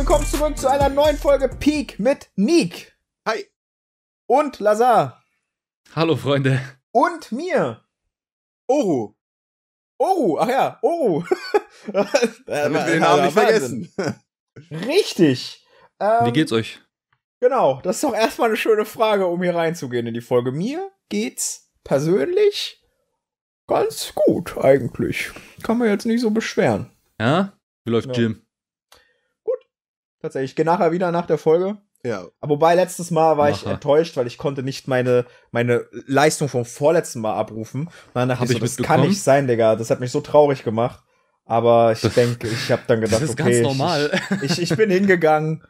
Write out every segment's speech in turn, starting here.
willkommen zurück zu einer neuen Folge Peak mit Nick. Hi. Und Lazar. Hallo, Freunde. Und mir. Oru. Oru, ach ja, Oru. Damit wir den Namen nicht vergessen. Richtig. Ähm, Wie geht's euch? Genau, das ist doch erstmal eine schöne Frage, um hier reinzugehen in die Folge. Mir geht's persönlich ganz gut, eigentlich. Kann man jetzt nicht so beschweren. Ja? Wie läuft Ja. Jim? Tatsächlich. Ich gehe nachher wieder nach der Folge. Ja. Aber wobei letztes Mal war ich Macher. enttäuscht, weil ich konnte nicht meine, meine Leistung vom vorletzten Mal abrufen. Und dann dachte Hab ich, ich so, das kann nicht sein, Digga. Das hat mich so traurig gemacht. Aber ich denke, ich habe dann gedacht, Das ist okay, ganz normal. Ich, ich, ich bin hingegangen.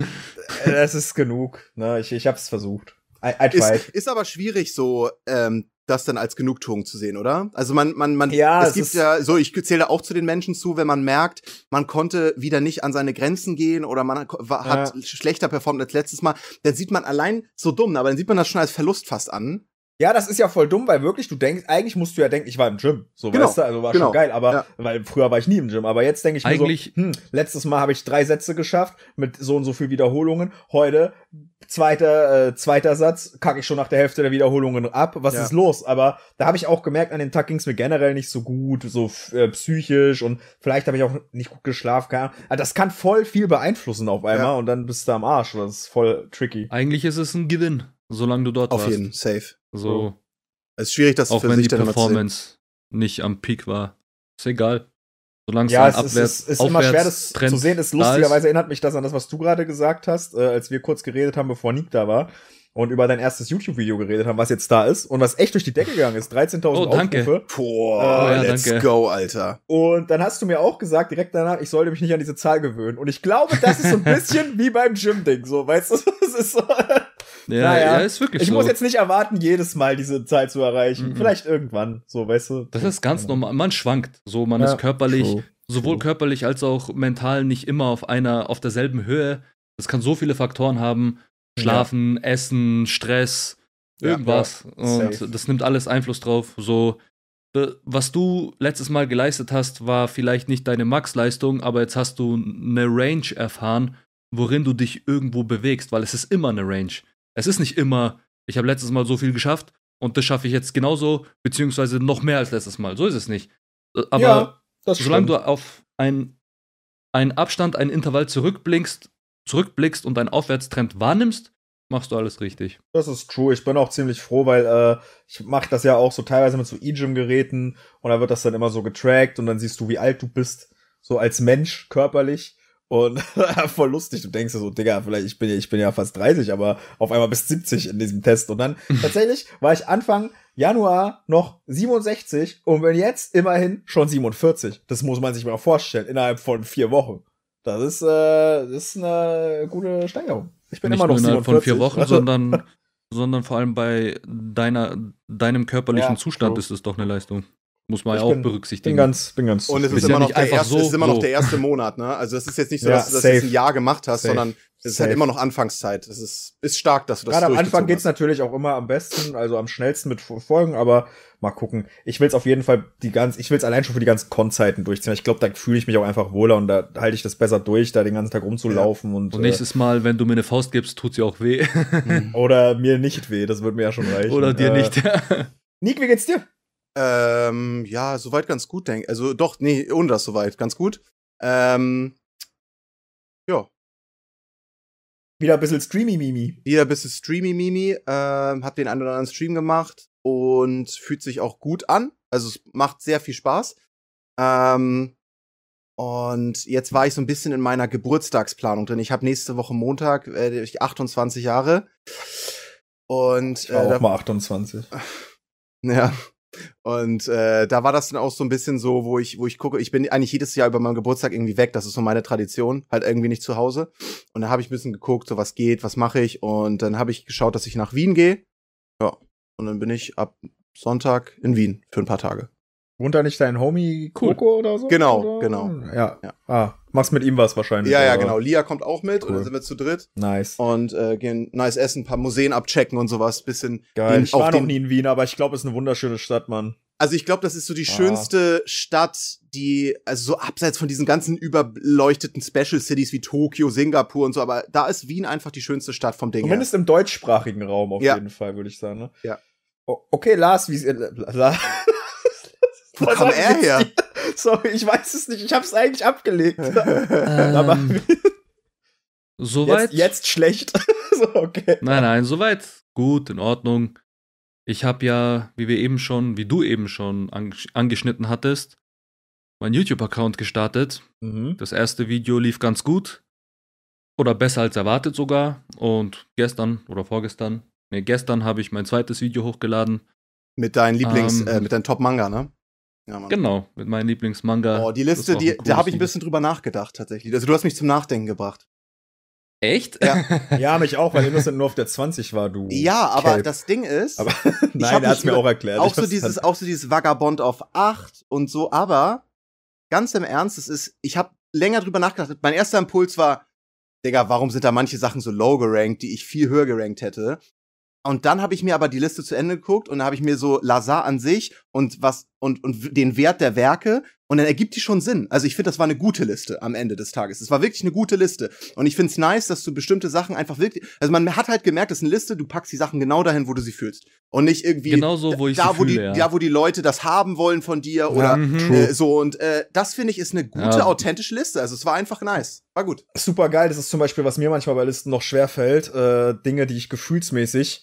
Es ist genug. Ne? Ich, ich habe es versucht. I, I. Ist, ist aber schwierig, so ähm, das dann als Genugtuung zu sehen, oder? Also man, man, man, Ja, es gibt ja, so ich zähle auch zu den Menschen zu, wenn man merkt, man konnte wieder nicht an seine Grenzen gehen oder man hat schlechter performt als letztes Mal, dann sieht man allein so dumm, aber dann sieht man das schon als Verlust fast an. Ja, das ist ja voll dumm, weil wirklich, du denkst, eigentlich musst du ja denken, ich war im Gym. So, Genau, weißt du, also war genau, schon geil, aber, ja. weil früher war ich nie im Gym, aber jetzt denke ich mir Eigentlich- so, hm, letztes Mal habe ich drei Sätze geschafft mit so und so viel Wiederholungen. Heute, zweiter, äh, zweiter Satz, kacke ich schon nach der Hälfte der Wiederholungen ab. Was Ja. ist los? Aber da habe ich auch gemerkt, an dem Tag ging es mir generell nicht so gut, so äh, psychisch und vielleicht habe ich auch nicht gut geschlafen. Keine Ahnung. Also das kann voll viel beeinflussen auf einmal Ja. und dann bist du am Arsch. Das ist voll tricky. Eigentlich ist es ein Gewinn, solange du dort Auf warst. jeden, safe. So, Es ist schwierig, das auch für wenn sich die. Performance nicht am Peak war. Ist egal. Solange Ja, es es ein ist, Abwärts, ist, ist immer schwer, das Aufwärtstrend zu sehen. Ist lustigerweise erinnert mich das an das, was du gerade gesagt hast, äh, als wir kurz geredet haben, bevor Nick da war und über dein erstes YouTube-Video geredet haben, was jetzt da ist und was echt durch die Decke gegangen ist. 13.000 Oh, danke. Aufrufe. Boah, Oh, ja, let's danke. go, Alter. Und dann hast du mir auch gesagt, direkt danach, ich sollte mich nicht an diese Zahl gewöhnen. Und ich glaube, das ist so ein bisschen wie beim Gym-Ding, so, weißt du? Es ist so, Ja, Naja, ja, ist wirklich ich so. muss jetzt nicht erwarten, jedes Mal diese Zahl zu erreichen. Mhm. Vielleicht irgendwann, so, weißt du? das ist ganz normal. Man schwankt. So, man Ja, ist körperlich, true. sowohl True. körperlich als auch mental nicht immer auf einer, auf derselben Höhe. Das kann so viele Faktoren haben. Schlafen, Essen, Stress, Ja, irgendwas. ja, und safe. das nimmt alles Einfluss drauf. So, äh, was du letztes Mal geleistet hast, war vielleicht nicht deine Max-Leistung, aber jetzt hast du eine Range erfahren, worin du dich irgendwo bewegst, weil es ist immer eine Range. Es ist nicht immer, ich habe letztes Mal so viel geschafft und das schaffe ich jetzt genauso, beziehungsweise noch mehr als letztes Mal. So ist es nicht. Äh, Aber ja, solange stimmt. du auf ein, einen Abstand, einen Intervall zurückblickst, zurückblickst und einen Aufwärtstrend wahrnimmst, machst du alles richtig. Das ist true. Ich bin auch ziemlich froh, weil äh, ich mache das ja auch so teilweise mit so E-Gym-Geräten und da wird das dann immer so getrackt und dann siehst du, wie alt du bist, so als Mensch körperlich. Und voll lustig, du denkst so, Digga, vielleicht, ich bin ja, ich bin ja fast 30, aber auf einmal bis 70 in diesem Test. Und dann tatsächlich war ich Anfang Januar noch 67 und bin jetzt immerhin schon 47. Das muss man sich mal vorstellen, innerhalb von vier Wochen. Das ist, äh, das ist eine gute Steigerung. Ich bin Nicht immer noch nur innerhalb 47. von vier Wochen, Also- sondern, sondern vor allem bei deiner, deinem körperlichen Ja, Zustand true. ist es doch eine Leistung. Muss man Ich ja auch bin- berücksichtigen. Bin ganz, bin ganz. Und es Ist ja immer noch der erste, so, es ist immer noch der erste Monat, ne? Also es ist jetzt nicht so, Ja, dass du das jetzt ein Jahr gemacht hast, Safe. sondern es ist Safe. halt immer noch Anfangszeit. Es ist, ist stark, dass du das Gerade am Anfang geht's hast. natürlich auch immer am besten, also am schnellsten mit Folgen, aber mal gucken. Ich will's auf jeden Fall die ganz, ich will's allein schon für die ganzen Con-Zeiten durchziehen. Ich glaube, da fühle ich mich auch einfach wohler und da halte ich das besser durch, da den ganzen Tag rumzulaufen und, Und nächstes Mal, wenn du mir eine Faust gibst, tut sie auch weh. äh, oder mir nicht weh, das wird mir ja schon reichen. Oder dir Äh, nicht. Nick, wie geht's dir? Ähm, ja, soweit ganz gut, denke Also doch, nee, ohne das soweit, ganz gut. Ähm, ja, Wieder ein bisschen Streamy-Mimi. wieder ein bisschen Streamy-Mimi, ähm, hab den einen oder anderen Stream gemacht und fühlt sich auch gut an. Also es macht sehr viel Spaß. Ähm, und jetzt war ich so ein bisschen in meiner Geburtstagsplanung drin. Ich habe nächste Woche Montag äh, ich 28 Jahre. Und Ich war äh, auch da, mal 28. Ja. Und äh, da war das dann auch so ein bisschen so, wo ich, wo ich gucke, ich bin eigentlich jedes Jahr über meinen Geburtstag irgendwie weg. Das ist so meine Tradition, halt irgendwie nicht zu Hause. Und da habe ich ein bisschen geguckt, so was geht, was mache ich. Und dann habe ich geschaut, dass ich nach Wien gehe. Ja. Und dann bin ich ab Sonntag in Wien für ein paar Tage. Wohnt da nicht dein Homie Coco oder so? Genau, oder? genau. Ja. Ja. Ah, machst mit ihm was wahrscheinlich. Ja, ja, oder? genau. Lia kommt auch mit und Cool. dann sind wir zu dritt Nice. und äh, gehen nice essen, ein paar Museen abchecken und sowas. Bisschen Geil. den- Ich war noch nie in Wien, aber ich glaube, es ist eine wunderschöne Stadt, Mann. Also ich glaube, das ist so die Ah. schönste Stadt die, also so abseits von diesen ganzen überleuchteten Special Cities wie Tokio, Singapur und so, aber da ist Wien einfach die schönste Stadt vom Ding her. Zumindest im deutschsprachigen Raum auf Ja. jeden Fall, würde ich sagen. Ne? Ja. Okay, Lars, wie äh, La Wo Was kam er her? die- Sorry, ich weiß es nicht. Ich habe es eigentlich abgelegt. Aber Ähm, soweit. jetzt, jetzt schlecht. so, okay. Nein, nein, soweit gut, in Ordnung. Ich habe ja, wie wir eben schon, wie du eben schon angesch- angeschnitten hattest, meinen YouTube-Account gestartet. Mhm. Das erste Video lief ganz gut. Oder besser als erwartet sogar. Und gestern oder vorgestern, nee, gestern habe ich mein zweites Video hochgeladen. mit deinen Lieblings, Ähm, äh, mit deinem Top-Manga, ne? Ja, Mann. Genau, mit meinem Lieblingsmanga. Oh, die Liste, die, da habe ich ein bisschen drüber nachgedacht, tatsächlich. Also du hast mich zum Nachdenken gebracht. Echt? Ja. Ja, mich auch, weil Innocent nur auf der 20 war, du. Ja, aber Kelb. das Ding ist, Aber nein, er hat's mir auch erklärt. auch so dieses, dann- auch so dieses Vagabond auf 8 und so, aber ganz im Ernst, es ist, ich habe länger drüber nachgedacht. Mein erster Impuls war, Digga, warum sind da manche Sachen so low gerankt, die ich viel höher gerankt hätte? Und dann habe ich mir aber die Liste zu Ende geguckt und da habe ich mir so Lazar an sich und was und und den Wert der Werke und dann ergibt die schon Sinn. Also ich finde, das war eine gute Liste am Ende des Tages. Es war wirklich eine gute Liste und ich finde es nice, dass du bestimmte Sachen einfach wirklich, also man hat halt gemerkt, das ist eine Liste, du packst die Sachen genau dahin, wo du sie fühlst und nicht irgendwie Genau so, wo ich da, sie wo die, fühle, ja. da, wo die Leute das haben wollen von dir oder Mhm. äh, so. Und äh, das finde ich ist eine gute, Ja. authentische Liste. Also es war einfach nice. War gut. super geil. Das ist zum Beispiel, was mir manchmal bei Listen noch schwer fällt, äh, Dinge, die ich gefühlsmäßig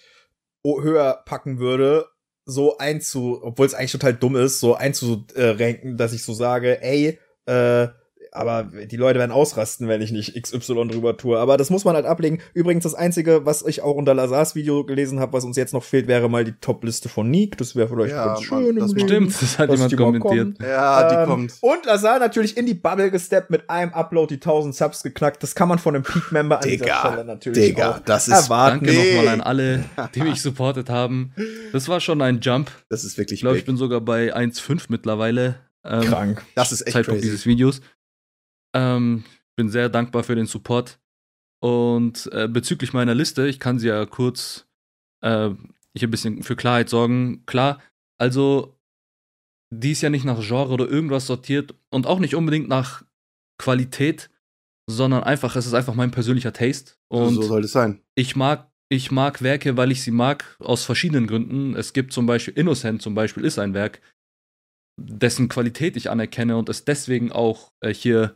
höher packen würde, so einzu, obwohl es eigentlich total dumm ist, so einzurenken, dass ich so sage, ey, äh, aber die Leute werden ausrasten, wenn ich nicht XY drüber tue. Aber das muss man halt ablegen. Übrigens, das Einzige, was ich auch unter Lazars Video gelesen habe, was uns jetzt noch fehlt, wäre mal die Top-Liste von Nick. Das wäre vielleicht Ja, ganz schön. das. Stimmt, das hat jemand kommentiert. kommen. Ja, die Ähm, kommt. Und Lazar natürlich in die Bubble gesteppt mit einem Upload die 1000 Subs geknackt. Das kann man von einem Peak-Member an dieser Digga, Stelle natürlich Digga, auch das ist- erwarten. Danke Nee. nochmal an alle, die mich supportet haben. Das war schon ein Jump. Das ist wirklich Ich glaube, ich bin sogar bei 1,5 mittlerweile. Ähm, Krank. Das ist echt Zeitpunkt crazy. dieses Videos. Ähm, bin sehr dankbar für den Support. Und äh, bezüglich meiner Liste, ich kann sie ja kurz äh, hier ein bisschen für Klarheit sorgen. Klar, also die ist ja nicht nach Genre oder irgendwas sortiert und auch nicht unbedingt nach Qualität, sondern einfach, es ist einfach mein persönlicher Taste. Und so soll es sein. ich mag, ich mag Werke, weil ich sie mag, aus verschiedenen Gründen. Es gibt zum Beispiel, Innocent zum Beispiel ist ein Werk, dessen Qualität ich anerkenne und es deswegen auch äh, hier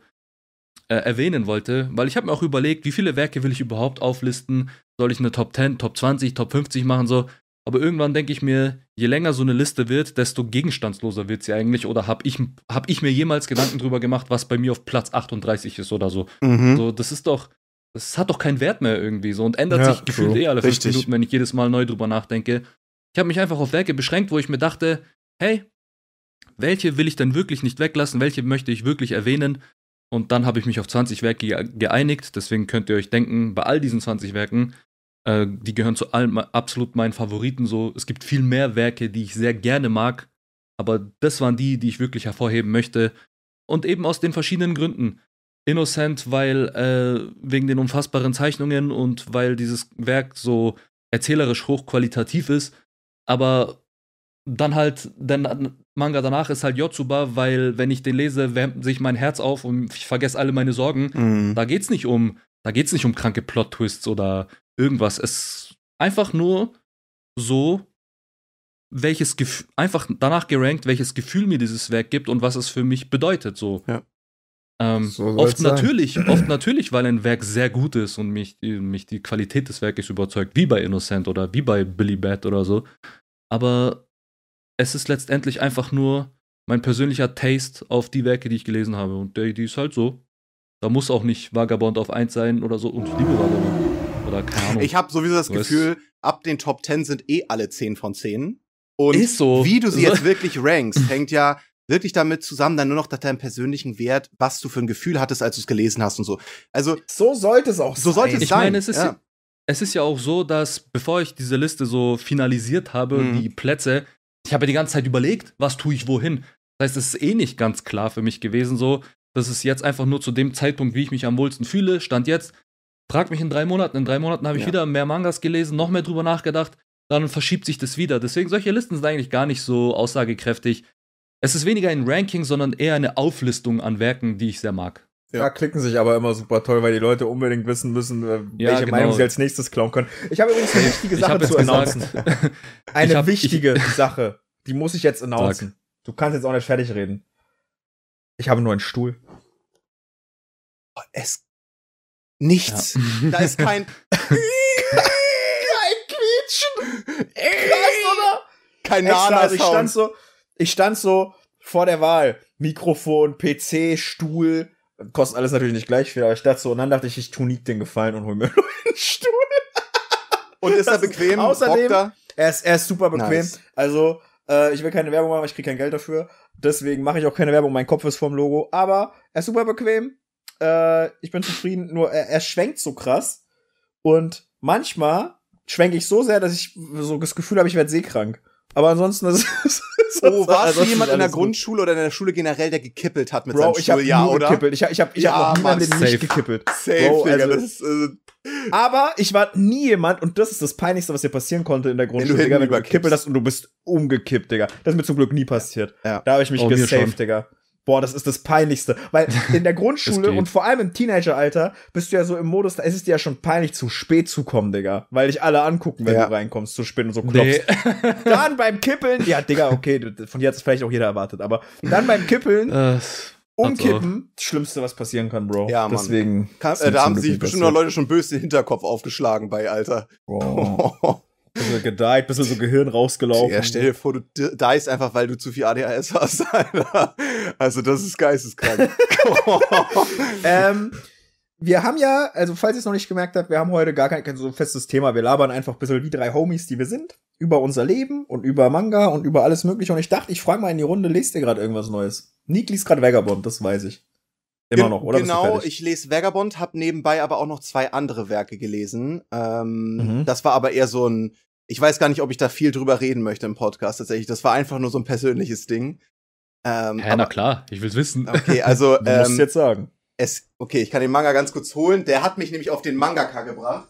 äh, erwähnen wollte, weil ich habe mir auch überlegt, wie viele Werke will ich überhaupt auflisten? Soll ich eine Top 10, Top 20, Top 50 machen, so? Aber irgendwann denke ich mir, je länger so eine Liste wird, desto gegenstandsloser wird sie eigentlich. Oder habe ich, hab ich mir jemals Gedanken drüber gemacht, was bei mir auf Platz 38 ist oder so? Mhm. So, das ist doch, das hat doch keinen Wert mehr irgendwie so und ändert Ja, sich gefühlt eh alle fünf. Minuten, wenn ich jedes Mal neu drüber nachdenke. Ich habe mich einfach auf Werke beschränkt, wo ich mir dachte, hey, welche will ich denn wirklich nicht weglassen, welche möchte ich wirklich erwähnen? Und dann habe ich mich auf 20 Werke ge- geeinigt. Deswegen könnt ihr euch denken, bei all diesen 20 Werken, äh, die gehören zu allen absolut meinen Favoriten. So, es gibt viel mehr Werke, die ich sehr gerne mag, aber das waren die, die ich wirklich hervorheben möchte. Und eben aus den verschiedenen Gründen. Innocent, weil äh, wegen den unfassbaren Zeichnungen und weil dieses Werk so erzählerisch hochqualitativ ist, aber dann halt, der Manga danach ist halt Yotsuba, weil wenn ich den lese, wärmt sich mein Herz auf und ich vergesse alle meine Sorgen. Mhm. Da geht's nicht um, da geht's nicht um kranke Plot-Twists oder irgendwas. Es einfach nur so, welches Gefühl, einfach danach gerankt, welches Gefühl mir dieses Werk gibt und was es für mich bedeutet. So. Ja. Ähm, So oft natürlich, oft natürlich, weil ein Werk sehr gut ist und mich, die- mich die Qualität des Werkes überzeugt, wie bei Innocent oder wie bei Billy Bat oder so. Aber es ist letztendlich einfach nur mein persönlicher Taste auf die Werke, die ich gelesen habe. Und der, die ist halt so. Da muss auch nicht Vagabond auf 1 sein oder so. Und ich liebe Vagabond. Oder keine Ahnung. Ich habe sowieso das weißt- Gefühl, ab den Top 10 sind eh alle 10 von 10. Und Ist so. wie du sie jetzt wirklich rankst, hängt ja wirklich damit zusammen, dann nur noch nach deinem persönlichen Wert, was du für ein Gefühl hattest, als du es gelesen hast und so. Also, So sollte es auch So sollte sein. es ich sein. meine, es ist, ja. es ist ja auch so, dass bevor ich diese Liste so finalisiert habe, Mhm. die Plätze, ich habe die ganze Zeit überlegt, was tue ich wohin. Das heißt, es ist eh nicht ganz klar für mich gewesen, so, dass es jetzt einfach nur zu dem Zeitpunkt, wie ich mich am wohlsten fühle, stand jetzt. Frag mich in drei Monaten. In drei Monaten habe ich Ja. wieder mehr Mangas gelesen, noch mehr drüber nachgedacht. Dann verschiebt sich das wieder. Deswegen, solche Listen sind eigentlich gar nicht so aussagekräftig. Es ist weniger ein Ranking, sondern eher eine Auflistung an Werken, die ich sehr mag. Ja. Ja. klicken sich aber immer super toll, weil die Leute unbedingt wissen müssen, äh, Ja, welche genau. Meinung sie als nächstes klauen können. Ich habe übrigens eine wichtige Ich Sache zu announcen. gesagt, Eine Ich hab- wichtige Sache. Die muss ich jetzt announcen. Du kannst jetzt auch nicht fertig reden. Ich habe nur einen Stuhl. Es. Nichts. Da ist kein. Kein Quietschen! Krass, oder? kein Extra, also ich stand so, ich stand so vor der Wahl. Mikrofon, PC, Stuhl. Kostet alles natürlich nicht gleich viel, aber ich dachte so, und dann dachte ich, ich tu Nick den Gefallen und hol mir nur einen Stuhl. Und ist er Das ist- bequem? außerdem- Bockt er? Er ist, er ist super bequem. Nice. Also, äh, ich will keine Werbung machen, ich kriege kein Geld dafür. Deswegen mache ich auch keine Werbung. Mein Kopf ist vom Logo. Aber er ist super bequem. Äh, ich bin zufrieden. Nur er, er schwenkt so krass. Und manchmal schwenke ich so sehr, dass ich so das Gefühl habe, ich werde seekrank. Aber ansonsten ist es. Oh, warst du ansonsten jemand in der alles gut. Grundschule oder in der Schule generell, der gekippelt hat mit Bro, seinem ich habe nur oder? gekippelt. Ich, ich habe ich Ja, hab noch niemanden safe. nicht gekippelt. Safe, Bro, Digga. also- das ist, äh, Aber ich war nie jemand, und das ist das Peinlichste, was dir passieren konnte in der Grundschule, hinten Digga, wenn du gekippelt hast und du bist umgekippt, Digga. Das ist mir zum Glück nie passiert. Ja. Da habe ich mich Oh, gesaved. Digga. Boah, das ist das Peinlichste. Weil in der Grundschule und vor allem im Teenageralter bist du ja so im Modus, da ist es dir ja schon peinlich, zu spät zu kommen, Digga. Weil dich alle angucken, wenn Ja. du reinkommst, zu spät und so klopfst. Nee. Dann beim Kippeln, ja, Digga, okay, von dir hat es vielleicht auch jeder erwartet, aber dann beim Kippeln, Äh, umkippen, das Schlimmste, was passieren kann, Bro. Ja, Mann. Deswegen. Kann, äh, da haben sich bestimmt noch. Leute schon böse den Hinterkopf aufgeschlagen bei, Alter. Boah. Bisschen gedeiht, bisschen so Gehirn rausgelaufen. Ja, stell dir vor, du di- diest einfach, weil du zu viel ADHS hast, Alter. Also, das ist geisteskrank. ähm, wir haben ja, also falls ihr es noch nicht gemerkt habt, wir haben heute gar kein, kein so festes Thema. Wir labern einfach ein bisschen wie drei Homies, die wir sind, über unser Leben und über Manga und über alles mögliche. Und ich dachte, ich frage mal in die Runde, lest ihr gerade irgendwas Neues? Nick liest gerade Vagabond, das weiß ich. Immer noch, oder? Genau, ich lese Vagabond, habe nebenbei aber auch noch zwei andere Werke gelesen. Ähm, Mhm. Das war aber eher so ein, ich weiß gar nicht, ob ich da viel drüber reden möchte im Podcast tatsächlich. Das war einfach nur so ein persönliches Ding. Ähm, na aber, klar, ich will's wissen. okay, also Du musst ähm, jetzt sagen. es, okay, ich kann den Manga ganz kurz holen. Der hat mich nämlich auf den Mangaka gebracht.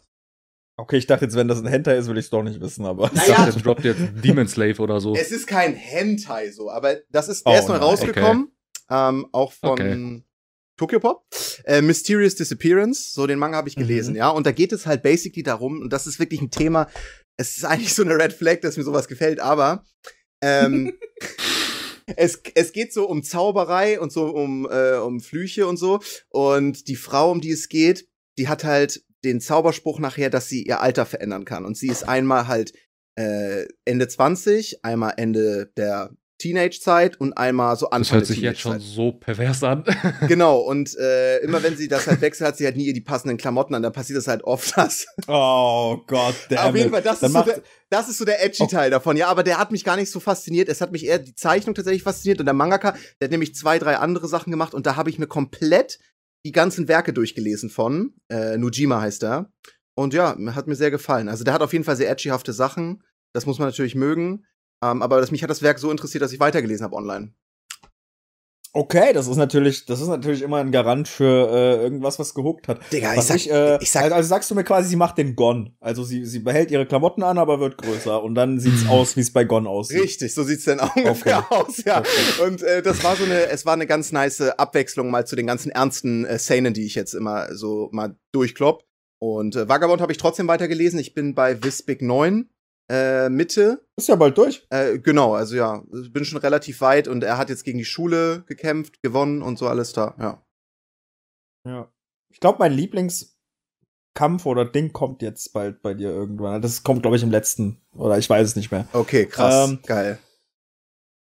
Okay, ich dachte jetzt, wenn das ein Hentai ist, will ich es doch nicht wissen, aber. Ich Naja. dachte, jetzt droppt jetzt Demon Slave oder so. Es ist kein Hentai so, aber das ist, der Oh ist neu rausgekommen. Ähm, auch von Okay. Tokyo Pop. Äh, Mysterious Disappearance, so den Manga habe ich Mhm. gelesen, ja. Und da geht es halt basically darum, und das ist wirklich ein Thema, es ist eigentlich so eine Red Flag, dass mir sowas gefällt, aber ähm, es, es geht so um Zauberei und so um, äh, um Flüche und so. Und die Frau, um die es geht, die hat halt den Zauberspruch nachher, dass sie ihr Alter verändern kann. Und sie ist einmal halt äh, Ende 20, einmal Ende der Teenage-Zeit und einmal so Anfang Das hört sich jetzt schon so pervers an. Genau, und äh, immer wenn sie das halt wechselt, hat sie halt nie die passenden Klamotten an. Dann passiert es halt oft, dass. Oh Gott, der Auf jeden Fall, das ist, so der, das ist so der edgy Oh. Teil davon. Ja, aber der hat mich gar nicht so fasziniert. Es hat mich eher die Zeichnung tatsächlich fasziniert. Und der Mangaka, der hat nämlich zwei, drei andere Sachen gemacht. Und da habe ich mir komplett die ganzen Werke durchgelesen von. Äh, Nujima heißt er. Und ja, hat mir sehr gefallen. Also der hat auf jeden Fall sehr edgyhafte Sachen. Das muss man natürlich mögen. Ähm, aber das, mich hat das Werk so interessiert, dass ich weitergelesen habe online. Okay, das ist natürlich, das ist natürlich immer ein Garant für äh, irgendwas, was gehuckt hat. Digga, Was ich, äh, ich sag- also, also sagst du mir quasi, sie macht den Gon. Also sie, sie behält ihre Klamotten an, aber wird größer. Und dann sieht's aus, wie es bei Gon aussieht. Richtig, so sieht's denn auch ungefähr aus, ja. Okay. Und äh, das war so eine, es war eine ganz nice Abwechslung mal zu den ganzen ernsten äh, Szenen, die ich jetzt immer so mal durchklopp. Und äh, Vagabond habe ich trotzdem weitergelesen. Ich bin bei Wispig 9, äh, Mitte. Ist ja bald durch. Äh, genau, also ja, bin schon relativ weit und er hat jetzt gegen die Schule gekämpft, gewonnen und so alles da, ja. Ja. Ich glaube, mein Lieblingskampf oder Ding kommt jetzt bald bei dir irgendwann. Das kommt, glaube ich, im letzten. Oder ich weiß es nicht mehr. Okay, krass, Ähm, geil.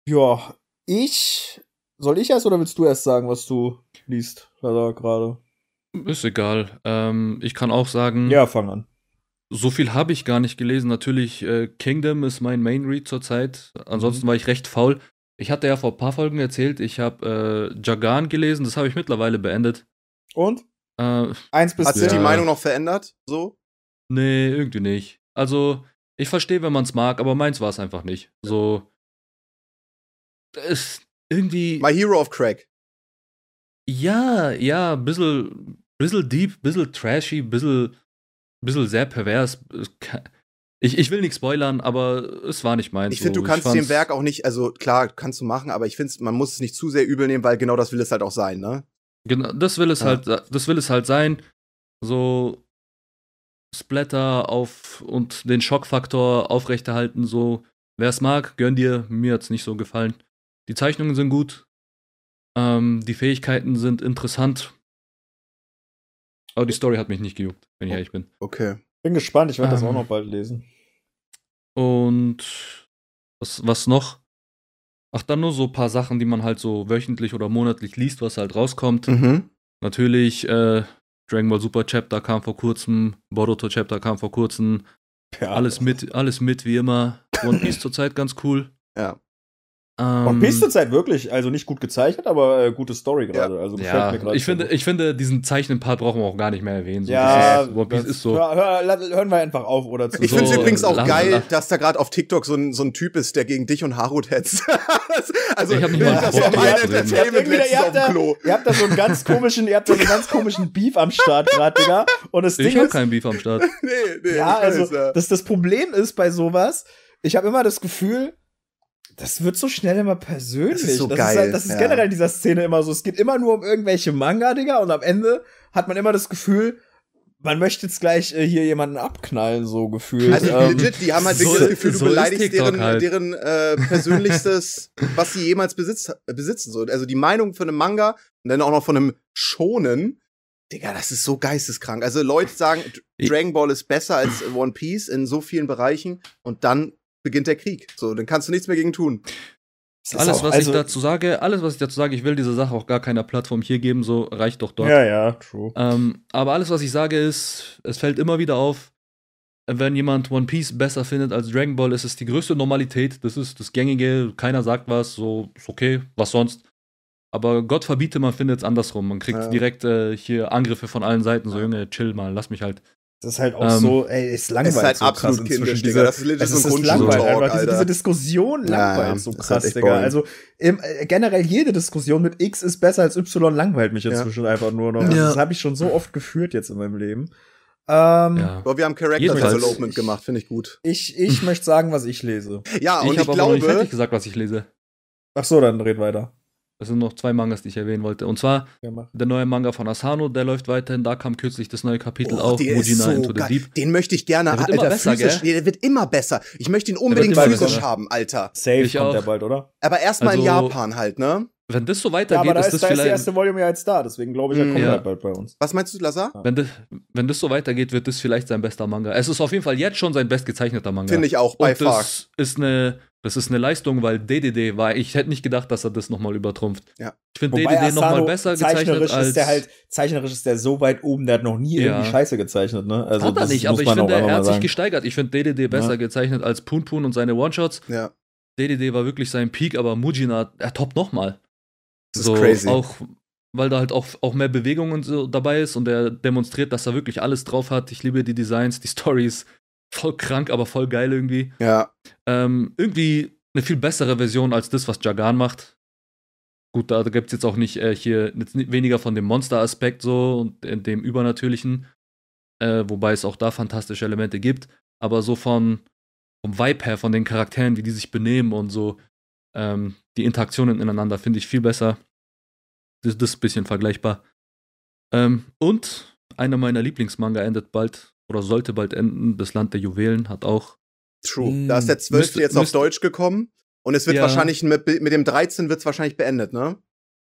Ja, ich. Soll ich erst oder willst du erst sagen, was du liest? Gerade? Ist egal. Ähm, ich kann auch sagen, Ja, fang an. So viel habe ich gar nicht gelesen. Natürlich, äh, Kingdom ist mein Main Read zurzeit. Ansonsten Mhm. war ich recht faul. Ich hatte ja vor ein paar Folgen erzählt, ich habe äh, Jagan gelesen, das habe ich mittlerweile beendet. Und? Äh, Eins bis Hat sich ja. die. Meinung noch verändert? So? nee, irgendwie nicht. Also, ich verstehe, wenn man es mag, aber meins war es einfach nicht. So. Es irgendwie. My Hero of Crack. Ja, ja, bissel, bissel deep, bissel trashy, bissel, bissel sehr pervers. Es Ich, ich will nicht spoilern, aber es war nicht meins. Ich finde, so. du kannst dem Werk auch nicht, also klar, kannst du machen, aber ich finde, man muss es nicht zu sehr übel nehmen, weil genau das will es halt auch sein, ne? Genau, das will es Ja. halt, das will es halt sein. So Splatter auf und den Schockfaktor aufrechterhalten. So, wer es mag, gönn dir. Mir hat's nicht so gefallen. Die Zeichnungen sind gut. Ähm, die Fähigkeiten sind interessant. Aber die Story hat mich nicht gejuckt, wenn ich ehrlich bin. Okay. Bin gespannt, ich werde das Ähm. auch noch bald lesen. Und was, was noch? Ach, dann nur so ein paar Sachen, die man halt so wöchentlich oder monatlich liest, was halt rauskommt. Mhm. Natürlich, äh, Dragon Ball Super Chapter kam vor kurzem, Boruto Chapter kam vor kurzem, Ja. alles mit, alles mit wie immer. One Piece zurzeit ganz cool. Ja. Ähm, One Piece zur Zeit wirklich, also nicht gut gezeichnet, aber äh, gute Story gerade. Also gefällt ja, mir gerade. ich finde, ich finde, diesen Zeichnen-Part brauchen wir auch gar nicht mehr erwähnen. So, ja, ist, One Piece das- ist so. Hör, hör, hören wir einfach auf oder zu Ich So, finde es übrigens auch la- geil, la- dass da gerade auf TikTok so ein, so ein Typ ist, der gegen dich und Harut hetzt. also, Ich hab nicht mal das war mein. Entertainment ihr habt da-. Ihr habt da so einen ganz komischen, ihr habt da so einen ganz komischen Beef am Start gerade, Digga. Und das Ich Ding habe ist, keinen Beef am Start. Nee, nee, ja, also ja. das, das Problem ist bei sowas, ich habe immer das Gefühl, das wird so schnell immer persönlich. Das ist so das geil, Ist halt, das ist ja. generell in dieser Szene immer so. Es geht immer nur um irgendwelche Manga, Digga, und am Ende hat man immer das Gefühl, man möchte jetzt gleich äh, hier jemanden abknallen, so gefühlt. Also Ähm, legit, die haben halt so- wirklich das Gefühl, du so ist beleidigst deren, halt. deren äh, persönlichstes, was sie jemals besitzt, besitzen. So. Also die Meinung von einem Manga und dann auch noch von einem Schonen. Digga, das ist so geisteskrank. Also Leute sagen, Dragon Ball ist besser als One Piece in so vielen Bereichen und dann beginnt der Krieg. So, dann kannst du nichts mehr gegen tun. ist Alles, auch- was also- ich dazu sage, alles, was ich dazu sage, ich will diese Sache auch gar keiner Plattform hier geben, so reicht doch dort. Ja, ja, true. Ähm, aber alles, was ich sage, ist, es fällt immer wieder auf, wenn jemand One Piece besser findet als Dragon Ball, ist es die größte Normalität. Das ist das Gängige, keiner sagt was, so ist okay, was sonst. Aber Gott verbiete, man findet es andersrum. Man kriegt Ja. direkt äh, hier Angriffe von allen Seiten. So, Ja. Junge, chill mal, lass mich halt. Das ist halt auch Ähm, so, ey, es langweilt Es ist halt so absolut kindisch, Diese, Digga. Das ist legit es so ein ist das langweilt einfach. Diese, diese Diskussion Ja, langweilt ja, so das ist krass, halt Digga. Also im, äh, generell jede Diskussion mit X ist besser als Y langweilt mich Ja. inzwischen einfach nur noch. Ja. Das habe ich schon so oft geführt jetzt in meinem Leben. Ähm, Ja. Aber wir haben Character Jedenfalls- Development gemacht, finde ich gut. Ich, ich möchte sagen, was ich lese. Ja, und ich ich, habe nicht glaube, fertig gesagt, was ich lese. Ach so, dann red weiter. Es sind noch zwei Mangas, die ich erwähnen wollte. Und zwar Ja, der neue Manga von Asano, der läuft weiterhin. Da kam kürzlich das neue Kapitel Oh, auf, Mujina so Into the. Deep. Den möchte ich gerne, Der wird immer Alter, besser, physisch. gell? Der wird immer besser. Ich möchte ihn unbedingt immer physisch besser. haben, Alter. Safe Ich kommt auch. der bald, oder? Aber erstmal in Also- Japan halt, ne? Wenn das so Ja, weitergeht, aber da ist ist, das da ist vielleicht. erste Volume ja jetzt da, deswegen glaube ich, er Mm, kommt ja. halt bald bei uns. Was meinst du, Lazar? Wenn das, wenn das so weitergeht, wird das vielleicht sein bester Manga. Es ist auf jeden Fall jetzt schon sein bestgezeichneter Manga. Finde ich auch, by Und far. das ist eine, das ist eine Leistung, weil DDD war, ich hätte nicht gedacht, dass er das nochmal übertrumpft. Ja. Ich finde DDD nochmal besser gezeichnet zeichnerisch als. ist der halt zeichnerisch ist der so weit oben, der hat noch nie Ja. irgendwie Scheiße gezeichnet, ne? Also hat er nicht, aber ich finde, er hat sich gesteigert. Ich finde DDD besser Ja. gezeichnet als Poon Poon und seine One-Shots. Ja. DDD war wirklich sein Peak, aber Mujina, er toppt nochmal. Das ist so, crazy. Auch, weil da halt auch, auch mehr Bewegung und so dabei ist und er demonstriert, dass er wirklich alles drauf hat. Ich liebe die Designs, die Stories. Voll krank, aber voll geil irgendwie. Ja. Ähm, irgendwie eine viel bessere Version als das, was Jagan macht. Gut, da gibt es jetzt auch nicht äh, hier jetzt weniger von dem Monster-Aspekt so und äh, dem Übernatürlichen, äh, wobei es auch da fantastische Elemente gibt, aber so von vom Vibe her, von den Charakteren, wie die sich benehmen und so ähm, die Interaktionen ineinander finde ich viel besser. Das, das ist ein bisschen vergleichbar. Ähm, und einer meiner Lieblingsmanga endet bald oder sollte bald enden. Das Land der Juwelen hat auch True. Da ist der 12. Müsste- jetzt auf Deutsch gekommen. Und es wird Ja. wahrscheinlich mit, mit dem 13 wird es wahrscheinlich beendet, ne?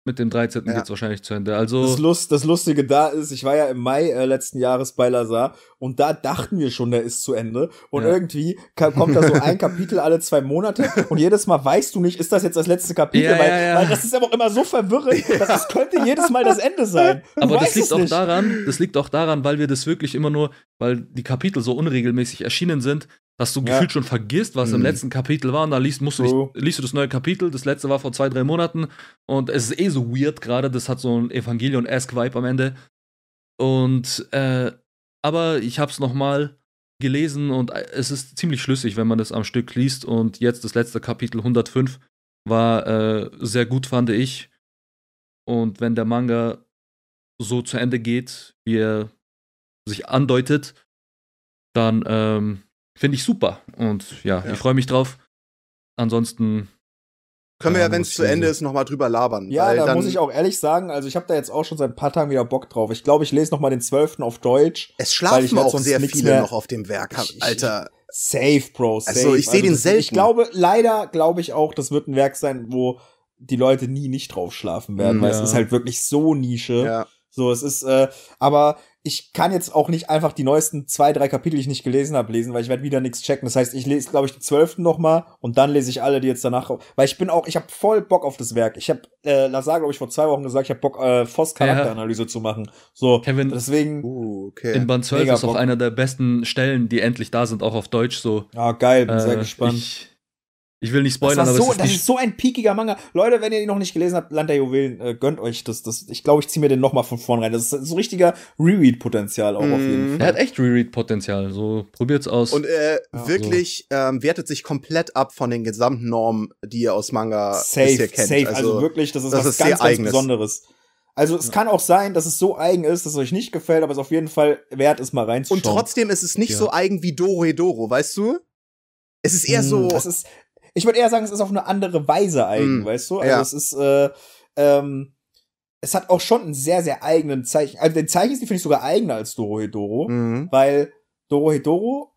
Mit dem 13. Ja. geht's wahrscheinlich zu Ende. Also Das, Lust, das Lustige da ist, ich war ja im Mai äh, letzten Jahres bei Lazar und da dachten wir schon, der ist zu Ende. Und Ja. irgendwie kommt da so ein Kapitel alle zwei Monate und jedes Mal weißt du nicht, ist das jetzt das letzte Kapitel, Ja, weil, weil das ist aber auch immer so verwirrend, dass es könnte jedes Mal das Ende sein. Du Aber das liegt auch nicht. daran, das liegt auch daran, weil wir das wirklich immer nur, weil die Kapitel so unregelmäßig erschienen sind, dass du Ja. gefühlt schon vergisst, was im Mhm. letzten Kapitel war. Und dann liest, musst du dich, liest du das neue Kapitel. Das letzte war vor zwei, drei Monaten. Und es ist eh so weird gerade. Das hat so ein Evangelion-esque-Vibe am Ende. Und, äh, aber ich hab's nochmal gelesen und äh, es ist ziemlich schlüssig, wenn man das am Stück liest. Und jetzt das letzte Kapitel 105 war äh, sehr gut, fand ich. Und wenn der Manga so zu Ende geht, wie er sich andeutet, dann ähm, finde ich super. Und ja, Ja. ich freue mich drauf. Ansonsten. Können wir ja, wenn es zu Ende ist, nochmal drüber labern. Ja, weil da dann, muss ich auch ehrlich sagen, also ich habe da jetzt auch schon seit ein paar Tagen wieder Bock drauf. Ich glaube, ich lese noch mal den 12. auf Deutsch. Es weil ich schlafen auch sehr viele mehr- noch auf dem Werk, Ich- Alter. Safe, Bro, safe. Also, ich seh den das- selten. Ich glaube, leider glaube ich auch, das wird ein Werk sein, wo die Leute nie nicht drauf schlafen werden, weil es Ja. ist halt wirklich so Nische. Ja. So, es ist, äh, aber ich kann jetzt auch nicht einfach die neuesten zwei, drei Kapitel, die ich nicht gelesen habe, lesen, weil ich werde wieder nichts checken. Das heißt, ich lese, glaube ich, den zwölften noch mal und dann lese ich alle, die jetzt danach, weil ich bin auch, ich habe voll Bock auf das Werk. Ich habe, äh, Lazar, glaube ich, vor zwei Wochen gesagt, ich habe Bock, äh, Voss Charakteranalyse zu machen. So, Kevin, deswegen, Uh, okay. in Band 12 Mega ist auch einer der besten Stellen, die endlich da sind, auch auf Deutsch so. ja, geil, bin sehr Äh, gespannt. Ich, ich will nicht Das, spoilern, aber so, es ist das ist so ein peakiger Manga. Leute, wenn ihr ihn noch nicht gelesen habt, Land der Juwelen, äh, gönnt euch das. das ich glaube, ich ziehe mir den noch mal von vorn rein. Das ist so richtiger Reread-Potenzial auch auf jeden Mhm. Er Fall. hat echt Reread-Potenzial. So, probiert's aus. Und äh, Ja, wirklich ähm, wertet sich komplett ab von den gesamten Normen, die ihr aus Manga Safe, bisher kennt. safe. Also, wirklich, das ist das was ist ganz, ganz. Besonderes. Also es kann auch sein, dass es so eigen ist, dass es euch nicht gefällt, aber es ist auf jeden Fall wert ist, mal reinzuschauen. Und trotzdem ist es nicht Ja. so eigen wie Doro Hedoro, weißt du? Es ist eher Mm, so. Es ist, ich würde eher sagen, es ist auf eine andere Weise eigen, Mm, weißt du? Also ja. es ist, äh, ähm, es hat auch schon einen sehr, sehr eigenen Zeichen. Also den Zeichenstil finde ich sogar eigener als Dorohedoro, Mhm. weil Dorohedoro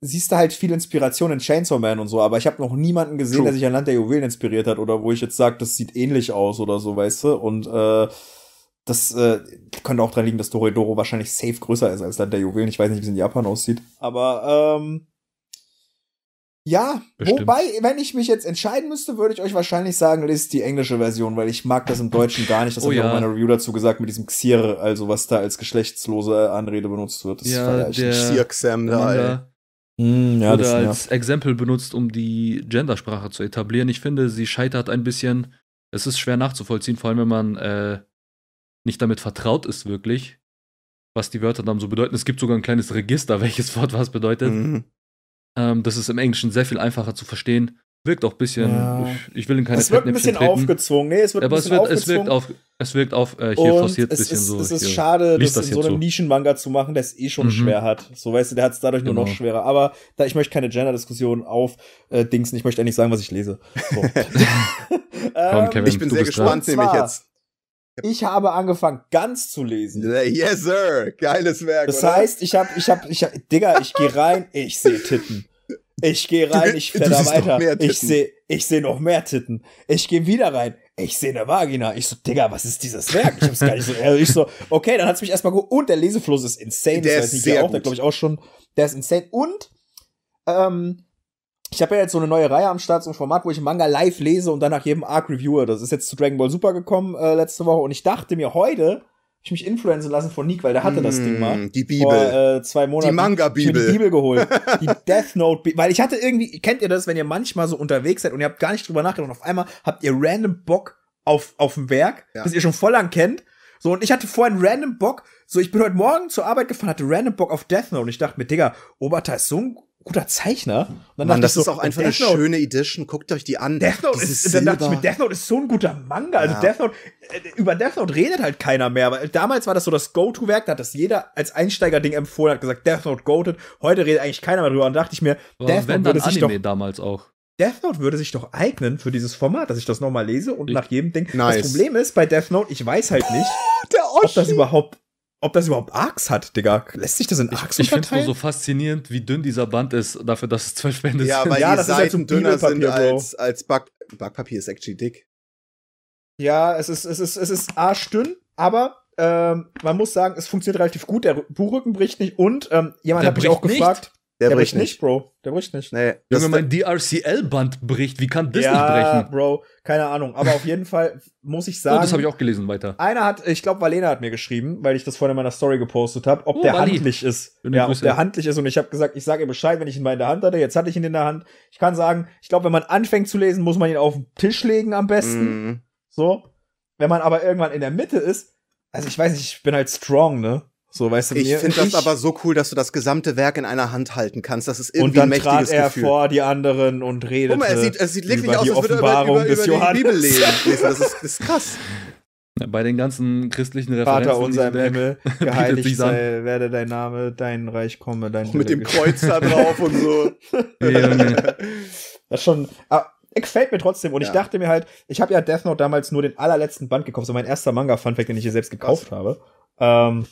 siehst du halt viel Inspiration in Chainsaw Man und so, aber ich habe noch niemanden gesehen, True. der sich an Land der Juwelen inspiriert hat oder wo ich jetzt sage, das sieht ähnlich aus oder so, weißt du? Und äh, das äh, könnte auch daran liegen, dass Dorohedoro wahrscheinlich safe größer ist als Land der Juwelen. Ich weiß nicht, wie es in Japan aussieht. Aber ähm, ja, Bestimmt. wobei, wenn ich mich jetzt entscheiden müsste, würde ich euch wahrscheinlich sagen, lest die englische Version, weil ich mag das im Deutschen gar nicht. Das Oh habe ich auch in meiner Review dazu gesagt, mit diesem Xier, also was da als geschlechtslose Anrede benutzt wird. Das Ja, der- der da, ey. Hm, ja, das als. Exempel benutzt, um die Gendersprache zu etablieren. Ich finde, sie scheitert ein bisschen. Es ist schwer nachzuvollziehen, vor allem wenn man äh, nicht damit vertraut ist, wirklich, was die Wörter dann so bedeuten. Es gibt sogar ein kleines Register, welches Wort was bedeutet. Mhm. Ähm, das ist im Englischen sehr viel einfacher zu verstehen. Wirkt auch ein bisschen. Ja. Ich, ich will in keine Es wird ein bisschen treten. aufgezwungen. Nee, es wird aber ein es bisschen wird, es aufgezwungen. wirkt auf, es wirkt auf, äh, hier und forciert ein es bisschen ist, so. es ist hier. schade, Lies das das in so einem. Nischenmanga zu machen, der es eh schon Mhm. schwer hat. So, weißt du, der hat es dadurch nur noch Genau. schwerer. Aber da ich möchte keine Gender-Diskussion auf äh, Dingsen, ich möchte eigentlich sagen, was ich lese. So. ähm, Kevin. Ich bin Du sehr bist gespannt, nämlich jetzt. Ich habe angefangen, ganz zu lesen. Yes, sir. Geiles Werk. Das oder? heißt, ich hab, ich hab, ich hab, Digga, ich gehe rein, ich sehe Titten. Ich gehe rein, ich noch weiter. Ich sehe, ich sehe noch mehr Titten. Ich gehe wieder rein, ich sehe eine Vagina. Ich so, Digga, was ist dieses Werk? Ich hab's gar nicht so, also ich so, okay, dann hat's mich erstmal geguckt. Und der Lesefluss ist insane. Der das ist weiß nicht, sehr auch, gut. der glaube ich auch schon, der ist insane. Und, ähm, ich habe ja jetzt so eine neue Reihe am Start, so ein Format, wo ich Manga live lese und dann nach jedem Arc reviewe. Das ist jetzt zu Dragon Ball Super gekommen äh, letzte Woche und ich dachte mir heute, ich mich influenzen lassen von Nick, weil der hatte das Ding mal Mm, Die vor Bibel. äh, zwei Monaten. Die Manga-Bibel. Die Bibel geholt. Die Death Note, Bi- weil ich hatte irgendwie, kennt ihr das, wenn ihr manchmal so unterwegs seid und ihr habt gar nicht drüber nachgedacht und auf einmal habt ihr random Bock auf, auf ein Werk, Ja. das ihr schon voll lang kennt. So, und ich hatte vorhin random Bock, so, ich bin heute Morgen zur Arbeit gefahren, hatte random Bock auf Death Note und ich dachte mir, Digga, Oberta ist so ein guter Zeichner. Und dann Mann, dachte das ich so, ist auch einfach eine schöne Edition. Guckt euch die an. Death Note Dieses ist, dann dachte ich mir. Death Note ist so ein guter Manga. Also Ja. Death Note, äh, über Death Note redet halt keiner mehr. Weil damals war das so das Go-To-Werk, da hat das jeder als Einsteiger-Ding empfohlen, hat gesagt, Death Note goated. Heute redet eigentlich keiner mehr drüber. Und dachte ich mir, War Death wenn Note, würde sich Anime doch, damals auch. Death Note würde sich doch eignen für dieses Format, dass ich das nochmal lese und Ich- nach jedem Ding. Nice. Das Problem ist, bei Death Note, ich weiß halt nicht, Der ob das überhaupt, ob das überhaupt Arcs hat, Digga. Lässt sich das in Arcs Ich finde es nur so faszinierend, wie dünn dieser Band ist, dafür, dass es zwölf Bände Ja, sind. weil Ja, die das ist halt so Seiten dünner sind als, als Back Backpapier ist actually dick. Ja, es ist, es ist, es ist arschdünn, aber ähm, man muss sagen, es funktioniert relativ gut. Der Buchrücken bricht nicht und ähm, jemand Der hat mich auch gefragt. Der, bricht nicht. Bro. Der bricht nicht. Nee, Junge, mein DRCL-Band bricht. Wie kann das ja, nicht brechen? Bro, keine Ahnung. Aber auf jeden Fall muss ich Oh, sagen. das habe ich auch gelesen weiter. Einer hat, ich glaube, Valena hat mir geschrieben, weil ich das vorhin in meiner Story gepostet habe, ob Oh, der Vali. handlich ist. Schöne Ja, ob der handlich ist. Und ich habe gesagt, ich sage ihr Bescheid, wenn ich ihn mal in der Hand hatte. Jetzt hatte ich ihn in der Hand. Ich kann sagen, ich glaube, wenn man anfängt zu lesen, muss man ihn auf den Tisch legen am besten. Mm. So. Wenn man aber irgendwann in der Mitte ist, also ich weiß nicht, ich bin halt strong, ne? So, weißt du, Ich finde das ich- aber so cool, dass du das gesamte Werk in einer Hand halten kannst. Das ist Und irgendwie ein dann trat mächtiges er Gefühl. vor die anderen und redete. Guck mal, es sieht, es sieht wirklich aus, die als würde er über, Offenbarung über, des über die Johannes. Bibel lesen. Das ist, das ist krass. Bei den ganzen christlichen Referenzen. Vater unser im Werk Himmel, geheiligt sei, werde dein Name, dein Reich komme, dein Auch mit dem. Kreuz da drauf und so. Das ist schon. Ah, gefällt mir trotzdem. Und ich Ja. dachte mir halt, ich habe ja Death Note damals nur den allerletzten Band gekauft, so mein erster Manga-Funfact, den ich hier selbst gekauft habe. Ähm,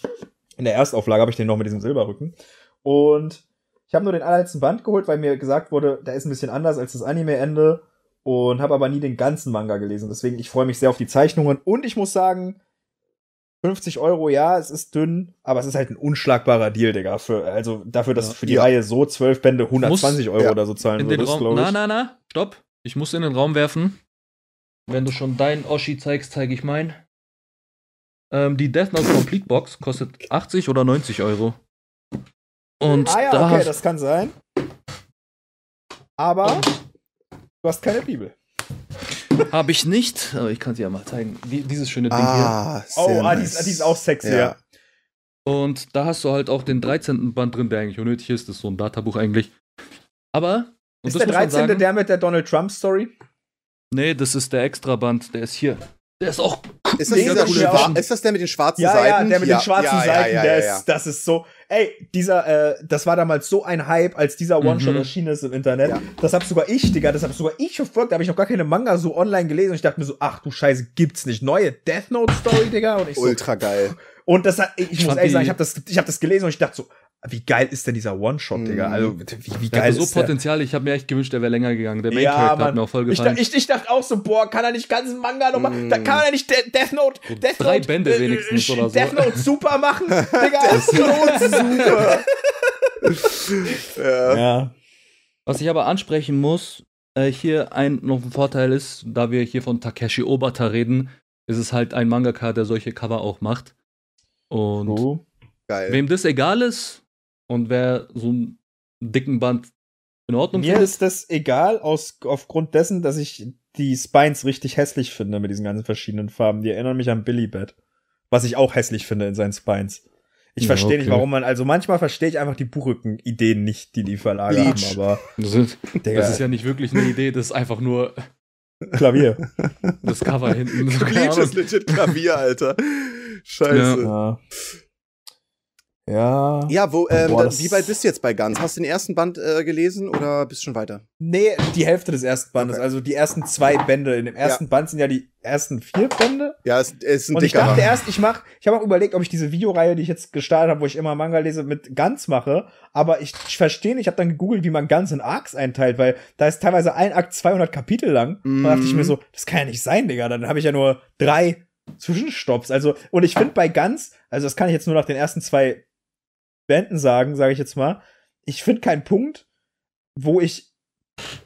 in der Erstauflage habe ich den noch mit diesem Silberrücken. Und ich habe nur den allerletzten Band geholt, weil mir gesagt wurde, der ist ein bisschen anders als das Anime-Ende. Und habe aber nie den ganzen Manga gelesen. Deswegen, ich freue mich sehr auf die Zeichnungen. Und ich muss sagen, 50 Euro, ja, es ist dünn, aber es ist halt ein unschlagbarer Deal, Digga. Für, also dafür, dass Ja. für die Ja. Reihe so 12 Bände 120 Euro ja. oder so zahlen in würdest, glaube ich. Na, na, na, stopp. Ich muss in den Raum werfen. Wenn du schon deinen Oschi zeigst, zeige ich meinen. Ähm, die Death Note Complete Box kostet 80 oder 90 Euro. Und Ah ja, da okay, hast, das kann sein. Aber du hast keine Bibel. habe ich nicht. Aber ich kann sie ja mal zeigen. Die, dieses schöne Ding hier. Ah, Oh, sehr ah, die, nice. ist, die ist auch sexy, ja. Ja. Und da hast du halt auch den 13. Band drin, der eigentlich unnötig ist. Das ist so ein Databuch eigentlich. Aber. Und Ist das der muss man 13. sagen, der mit der Donald Trump Story? Nee, das ist der Extra-Band. Der ist hier. Der ist auch. Ist das, Mega dieser coole schwa- Edition. ist das der mit den schwarzen Ja, Seiten? ja, der mit Ja, den schwarzen ja, Seiten, ja, der ist, das ist so, ey, dieser, äh, das war damals so ein Hype, als dieser One-Shot Mhm. erschienen ist im Internet. Ja. Das hab sogar ich, Digga, das hab sogar ich verfolgt, da habe ich noch gar keine Manga so online gelesen und ich dachte mir so, ach du Scheiße, gibt's nicht. Neue Death Note Story, Digga, und ich so, Ultra geil. und das hat, ich, Ich muss ehrlich sagen, ich habe das, ich hab das gelesen und ich dachte so, wie geil ist denn dieser One-Shot, Digga? Mhm. Also, wie, wie Der geil so ist der? Potenzial. Ich habe mir echt gewünscht, der wäre länger gegangen. Der Main Ja, Character Mann. hat mir auch voll Ich, gefallen. da- ich, ich dachte auch so, boah, kann er nicht ganzen Manga nochmal, Mm. da kann er nicht De Death Note, So Death drei Note, Bände äh, wenigstens äh, oder so. Death Note super machen, Digga. Death Note super. Ja. Ja. Was ich aber ansprechen muss, äh, hier ein noch ein Vorteil ist, da wir hier von Takeshi Obata reden, ist es halt ein Mangaka, der solche Cover auch macht. Und Oh. Geil. wem das egal ist und wer so einen dicken Band in Ordnung Mir findet, ist das egal, aus, aufgrund dessen, dass ich die Spines richtig hässlich finde mit diesen ganzen verschiedenen Farben. Die erinnern mich an Billy Bat. Was ich auch hässlich finde in seinen Spines. Ich Ja, verstehe nicht, okay. warum man, also manchmal verstehe ich einfach die Buchrücken-Ideen nicht, die die Verlage Bleach. haben, aber das, ist, Digga, das ist ja nicht wirklich eine Idee, das ist einfach nur Klavier. das Cover hinten. Bleach ist legit Klavier, Alter. Scheiße. ja. Ja. Ja, wo, ähm, Boah, da, das- wie weit bist du jetzt bei Guns? Hast du den ersten Band äh, gelesen oder bist du schon weiter? Nee, die Hälfte des ersten Bandes, Okay. also die ersten zwei Bände. In dem ersten Band sind ja die ersten vier Bände. Ja, es, es ist ein Und ich dickerer. dachte erst, ich mach, ich habe auch überlegt, ob ich diese Videoreihe, die ich jetzt gestartet habe, wo ich immer Manga lese, mit Guns mache. Aber ich, ich verstehe nicht, ich habe dann gegoogelt, wie man Guns in Arcs einteilt, weil da ist teilweise ein Akt 200 Kapitel lang. Und da dachte ich mir Mhm. so, das kann ja nicht sein, Digga. Dann habe ich ja nur drei Zwischenstopps. Also, und ich finde bei Guns, also das kann ich jetzt nur nach den ersten zwei Bänden sagen, sage ich jetzt mal, ich finde keinen Punkt, wo ich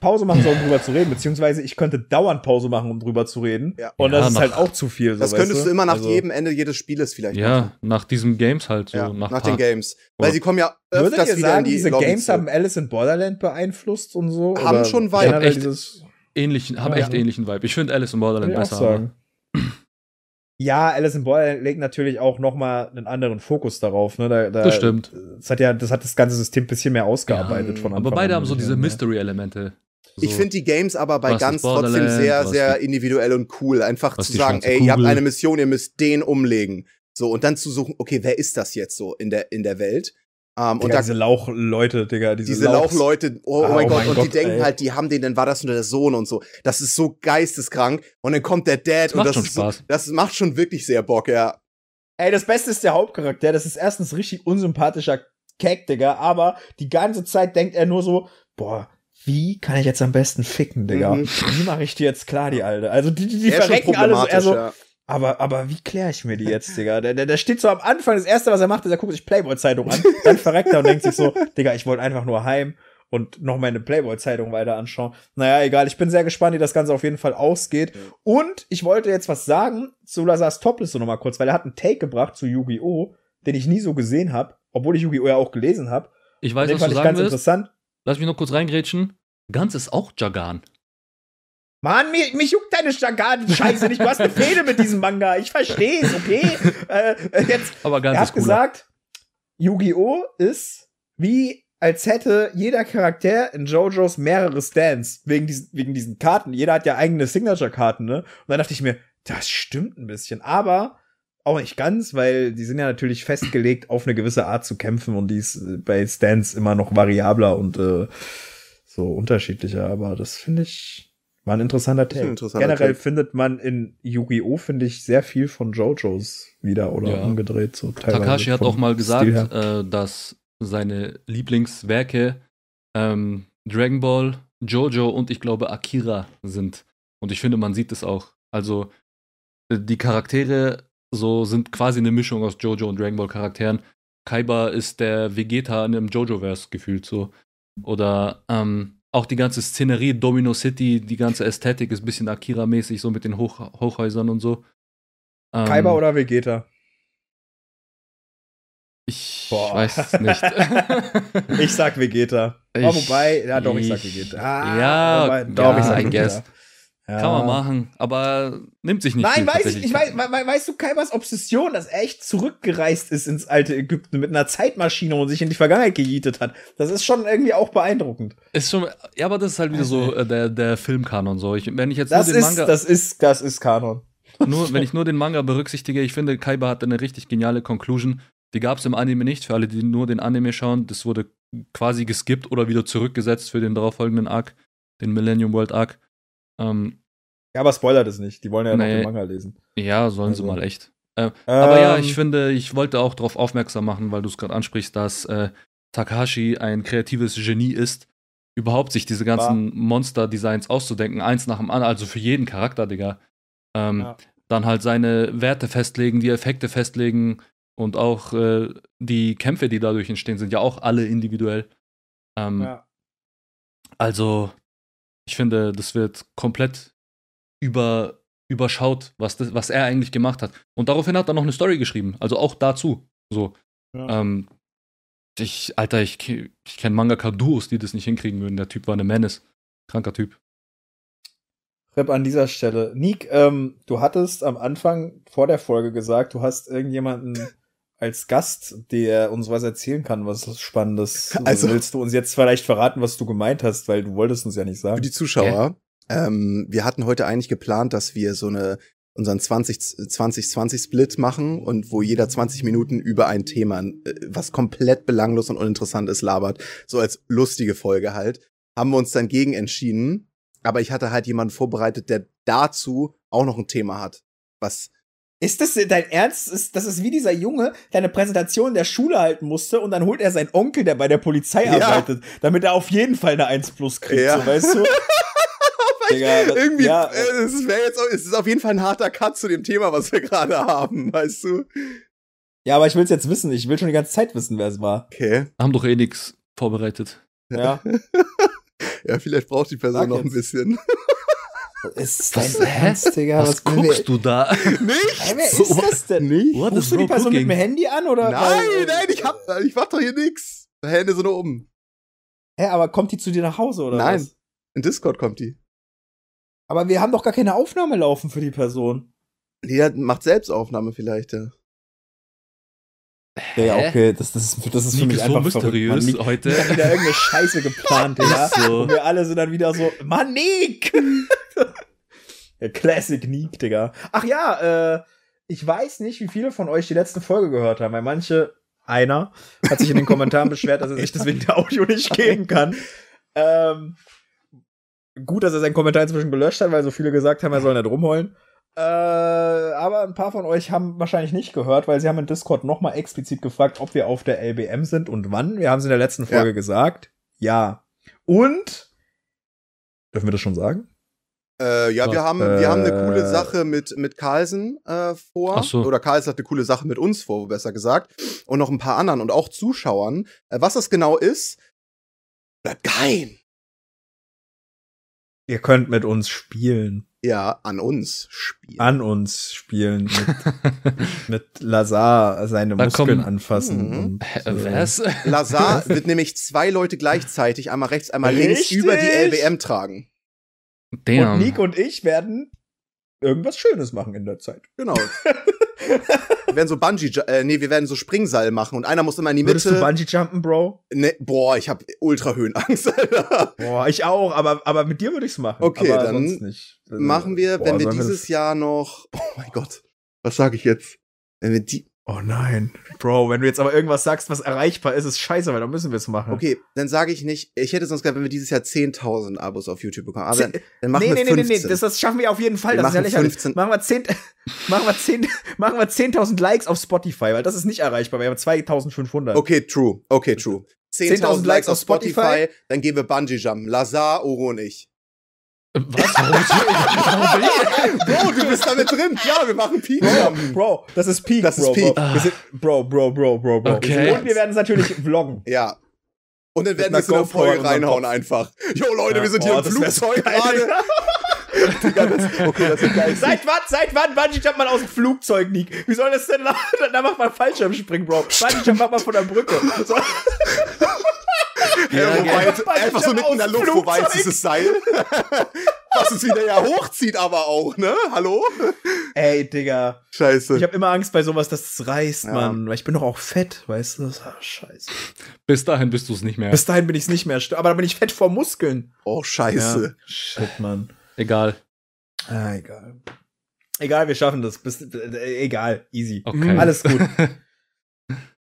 Pause machen soll, um drüber zu reden, beziehungsweise ich könnte dauernd Pause machen, um drüber zu reden. Ja. Und Ja, das ist nach- halt auch zu viel. So, das weißt könntest du immer nach Also, jedemEnde jedes Spieles vielleicht machen. Ja, nach diesen Games halt so. Ja, nach nach, den. Games. Weil Oder- sie kommen ja Würdet öfters ihr wieder in sagen, die diese Lobbys Games haben Alice in Borderland beeinflusst und so? Haben Oder schon Vibe. Ich hab echt- ähnlichen, haben Ja. echt ähnlichen Vibe. Ich finde Alice in Borderland besser. Ja, Alice in Borderland legt natürlich auch noch mal einen anderen Fokus darauf. Ne? Da, da, Das stimmt. Das hat ja, das hat das ganze System ein bisschen mehr ausgearbeitet Ja, von aber, Anfang aber beide an, haben so diese? Mystery-Elemente. So. Ich finde die Games aber bei Was Guns trotzdem sehr, sehr individuell und cool. Einfach zu sagen, ey, ihr habt Kugel. eine Mission, ihr müsst den umlegen. So, und dann zu suchen, okay, wer ist das jetzt so in der, in der Welt? Ähm, und Digga, da diese Lauchleute, Digga, diese, diese Lauchleute, oh, Ah, oh mein oh Gott, mein und die Gott, denken ey. halt, die haben den, dann war das nur der Sohn und so. Das ist so geisteskrank. Und dann kommt der Dad und macht das schon ist so, Spaß. das macht schon wirklich sehr Bock, ja. Ey, das Beste ist der Hauptcharakter. Das ist erstens richtig unsympathischer Keck, Digga, aber die ganze Zeit denkt er nur so, boah, wie kann ich jetzt am besten ficken, Digga? Mhm. Wie mache ich die jetzt klar, die Alte? Also die, die, die Er verrecken alle so, er so, ja. Aber, aber wie kläre ich mir die jetzt, Digga? Der, der, der steht so am Anfang, das erste, was er macht, ist, er guckt sich Playboy-Zeitung an, dann verreckt er und denkt sich so, Digga, ich wollte einfach nur heim und noch meine Playboy-Zeitung weiter anschauen. Naja, egal, ich bin sehr gespannt, wie das Ganze auf jeden Fall ausgeht. Und ich wollte jetzt was sagen zu Lazars Topliste noch mal kurz, weil er hat einen Take gebracht zu Yu-Gi-Oh!, den ich nie so gesehen habe, obwohl ich Yu-Gi-Oh! ja auch gelesen habe. Ich weiß, was fand du ich sagen ganz willst. interessant. Lass mich noch kurz reingrätschen. Ganz ist auch Jagan. Mann, mich, mich juckt deine Stagaden-Scheiße nicht. Du hast eine Fehde mit diesem Manga. Ich versteh's, okay? äh, äh, jetzt, Aber ganz er hat gesagt, Yu-Gi-Oh! ist wie als hätte jeder Charakter in JoJo's mehrere Stands wegen diesen, wegen diesen Karten. Jeder hat ja eigene Signature-Karten, ne? Und dann dachte ich mir, Das stimmt ein bisschen, aber auch nicht ganz, weil die sind ja natürlich festgelegt, auf eine gewisse Art zu kämpfen und die ist äh, bei Stans immer noch variabler und äh, so unterschiedlicher. Aber das finde ich war ein interessanter ein Take. interessanter Generell Take. findet man in Yu-Gi-Oh! finde ich sehr viel von JoJo's wieder oder Ja. umgedreht. So teilweise Takashi hat auch mal gesagt, äh, dass seine Lieblingswerke ähm, Dragon Ball, Jojo und ich glaube Akira sind. Und ich finde, man sieht es auch. Also äh, die Charaktere so sind quasi eine Mischung aus Jojo und Dragon Ball Charakteren. Kaiba ist der Vegeta in einem Jojo-Verse gefühlt so. Oder ähm, auch die ganze Szenerie, Domino City, die ganze Ästhetik ist ein bisschen Akira-mäßig, so mit den Hoch Hochhäusern und so. Ähm, Kaiba oder Vegeta? Ich Boah. weiß es nicht. Ich sag Vegeta. Ich- oh, wobei, ja doch, ich sag Vegeta. Ah, ja, wobei, doch, ja, ich sag I Vegeta. Ja. Kann man machen, aber nimmt sich nicht Nein, viel weiß ich, ich weiß, we- we- weißt du, Kaibas Obsession, dass er echt zurückgereist ist ins alte Ägypten mit einer Zeitmaschine und sich in die Vergangenheit gejietet hat. Das ist schon irgendwie auch beeindruckend. Ist schon, ja, aber das ist halt wieder so äh, der, der Filmkanon so. Ich, wenn ich jetzt Das nur den ist, Manga, das ist, das ist Kanon. nur, wenn ich nur den Manga berücksichtige, ich finde, Kaiba hatte eine richtig geniale Conclusion. Die gab es im Anime nicht. Für alle, die nur den Anime schauen, das wurde quasi geskippt oder wieder zurückgesetzt für den darauffolgenden Arc, den Millennium World Arc. Ähm, Ja, aber spoilert es nicht. Die wollen ja noch Nee. den Manga lesen. ja, sollen sie Also. mal echt. Aber ja, Ähm, ich finde, ich wollte auch darauf aufmerksam machen, weil du es gerade ansprichst, dass äh, Takahashi ein kreatives Genie ist, überhaupt sich diese ganzen Monster-Designs auszudenken, eins nach dem anderen, also für jeden Charakter, Digga. Ähm, Ja. Dann halt seine Werte festlegen, die Effekte festlegen und auch äh, die Kämpfe, die dadurch entstehen, sind ja auch alle individuell. Ähm, ja. Also, ich finde, das wird komplett über, überschaut, was, das, was er eigentlich gemacht hat. Und daraufhin hat er noch eine Story geschrieben. Also auch dazu. So. Ja. Ähm, ich, Alter, ich, ich kenne Mangaka-Duos, die das nicht hinkriegen würden. Der Typ war eine Menace. Kranker Typ. Rip an dieser Stelle. Nick, ähm, du hattest am Anfang vor der Folge gesagt, du hast irgendjemanden als Gast, der uns was erzählen kann, was Spannendes. Also- willst du uns jetzt vielleicht verraten, was du gemeint hast, weil du wolltest uns ja nicht Für sagen. die Zuschauer, ähm, wir hatten heute eigentlich geplant, dass wir so eine unseren 20 20 Split machen und wo jeder 20 Minuten über ein Thema, äh, was komplett belanglos und uninteressant ist, labert, so als lustige Folge halt, haben wir uns dann gegen entschieden, aber ich hatte halt jemanden vorbereitet, der dazu auch noch ein Thema hat, was Ist das dein Ernst? Ist, das ist wie dieser Junge, der eine Präsentation in der Schule halten musste und dann holt er seinen Onkel, der bei der Polizei Ja. arbeitet, damit er auf jeden Fall eine 1 plus kriegt, Ja. so, weißt du? Digga, das- irgendwie, ja, äh, es wäre jetzt, es ist auf jeden Fall ein harter Cut zu dem Thema, was wir gerade haben, weißt du? ja, aber ich will's jetzt wissen. Ich will schon die ganze Zeit wissen, wer es war. Okay. Haben doch eh nichts vorbereitet. Ja. Ja, vielleicht braucht die Person Sag noch ein jetzt. bisschen. Ist Was, dein? Ernst, Digga? Was will guckst du da? Nicht? Hä, wer ist das denn? Nicht? What Rufst du die Person mit cooking? dem Handy an oder? Nein, weil- nein, ich hab, ich mach doch hier nix. Hände sind nur oben. Hä, aber kommt die zu dir nach Hause oder Nein. was? In Discord kommt die. Aber wir haben doch gar keine Aufnahme laufen für die Person. Die hat, macht Selbstaufnahme vielleicht, ja. Ja, Hä? okay, das, das, ist- das ist für mich ist so einfach verrückt. mysteriös. Nick, heute. Nick hat wieder irgendeine Scheiße geplant, Digga. Ist so. Und wir alle sind dann wieder so, Mann, Nick! ja, Classic Nick, Digga. Ach ja, äh, ich weiß nicht, wie viele von euch die letzte Folge gehört haben, weil manche, einer, hat sich in den Kommentaren beschwert, dass er sich deswegen der Audio nicht geben kann. Ähm, gut, dass er seinen Kommentar inzwischen gelöscht hat, weil so viele gesagt haben, er soll nicht rumheulen. Äh, aber ein paar von euch haben wahrscheinlich nicht gehört, weil sie haben in Discord nochmal explizit gefragt, ob wir auf der LBM sind und wann. Wir haben es in der letzten Folge Ja. gesagt. Ja. Und dürfen wir das schon sagen? Äh, ja, wir haben, wir haben eine coole Äh. Sache mit, mit Carlsen äh, vor. Ach so. Oder Carlsen hat eine coole Sache mit uns vor, besser gesagt. Und noch ein paar anderen und auch Zuschauern. Äh, was das genau ist, bleibt geheim. Ihr könnt mit uns spielen. Ja, an uns spielen. An uns spielen. Mit, mit Lazar seine Da Muskeln kommen- anfassen. Mhm. Und, äh, Was? Lazar wird nämlich zwei Leute gleichzeitig, einmal rechts, einmal links, Richtig? über die LBM tragen. Und Damn. Nick und ich werden irgendwas Schönes machen in der Zeit. Genau. Wir werden so Bungee, äh, nee, wir werden so Springseil machen und einer muss immer in die Würdest du Mitte. Bungee jumpen, Bro? Ne, boah, ich habe Ultrahöhenangst, Alter. Boah, ich auch, aber, aber mit dir würde ich's machen. Okay, aber dann sonst nicht. Machen wir, Boah, wenn wir dieses Jahr noch, oh mein Gott, was sage ich jetzt? Wenn wir die, Oh nein. Bro, wenn du jetzt aber irgendwas sagst, was erreichbar ist, ist scheiße, weil dann müssen wir es machen. okay, dann sage ich nicht, ich hätte sonst gesagt, wenn wir dieses Jahr 10.000 Abos auf YouTube bekommen, aber dann, dann machen nee, wir nee, nee, 15. nee, das, das schaffen wir auf jeden Fall. Wir das ist ja machen lächerlich. 15. Machen wir 10, machen wir 10, machen wir 10.000 Likes auf Spotify, weil das ist nicht erreichbar. Wir haben 2.500. Okay, true, okay, true. 10.000 10.000 Likes auf Spotify, dann gehen wir Bungee Jumpen. Lazar, Oro und ich. Was? Warum, warum bin ich? Bro, du bist damit drin. Ja, wir machen Peak Bro. Bro, das ist Peak. Das ist Bro, Peak. Bro. Wir sind, Bro, Bro, Bro, Bro, Bro. Okay. Und wir werden es natürlich vloggen. Ja. Und dann werden wir es in der Folge reinhauen einfach. Jo, Leute, wir sind hier Oh, im wär so Flugzeug gerade. Digga, das- Okay, das ist geil. Seit wann, seit wann Bungee jumpt man aus dem Flugzeug, Nick? Wie soll das denn da, da macht man Fallschirmspringen, Bro. Bungee jump macht man von der Brücke. So, Ja, wo gerne. weit, einfach so mitten in der Luft, wo weit Flugzeug. ist das Seil? Was es wieder ja hochzieht, aber auch, ne? Hallo? ey, Digga. Scheiße. Ich habe immer Angst bei sowas, dass es reißt, Ja. Mann. Weil ich bin doch auch fett, weißt du? Ah, scheiße. Bis dahin bist du es nicht mehr. Bis dahin bin ich's nicht mehr. Aber dann bin ich fett vor Muskeln. oh, scheiße. Shit, Mann. Egal. Ah, egal. Egal, wir schaffen das. Bis, äh, egal, easy. Okay. Alles gut.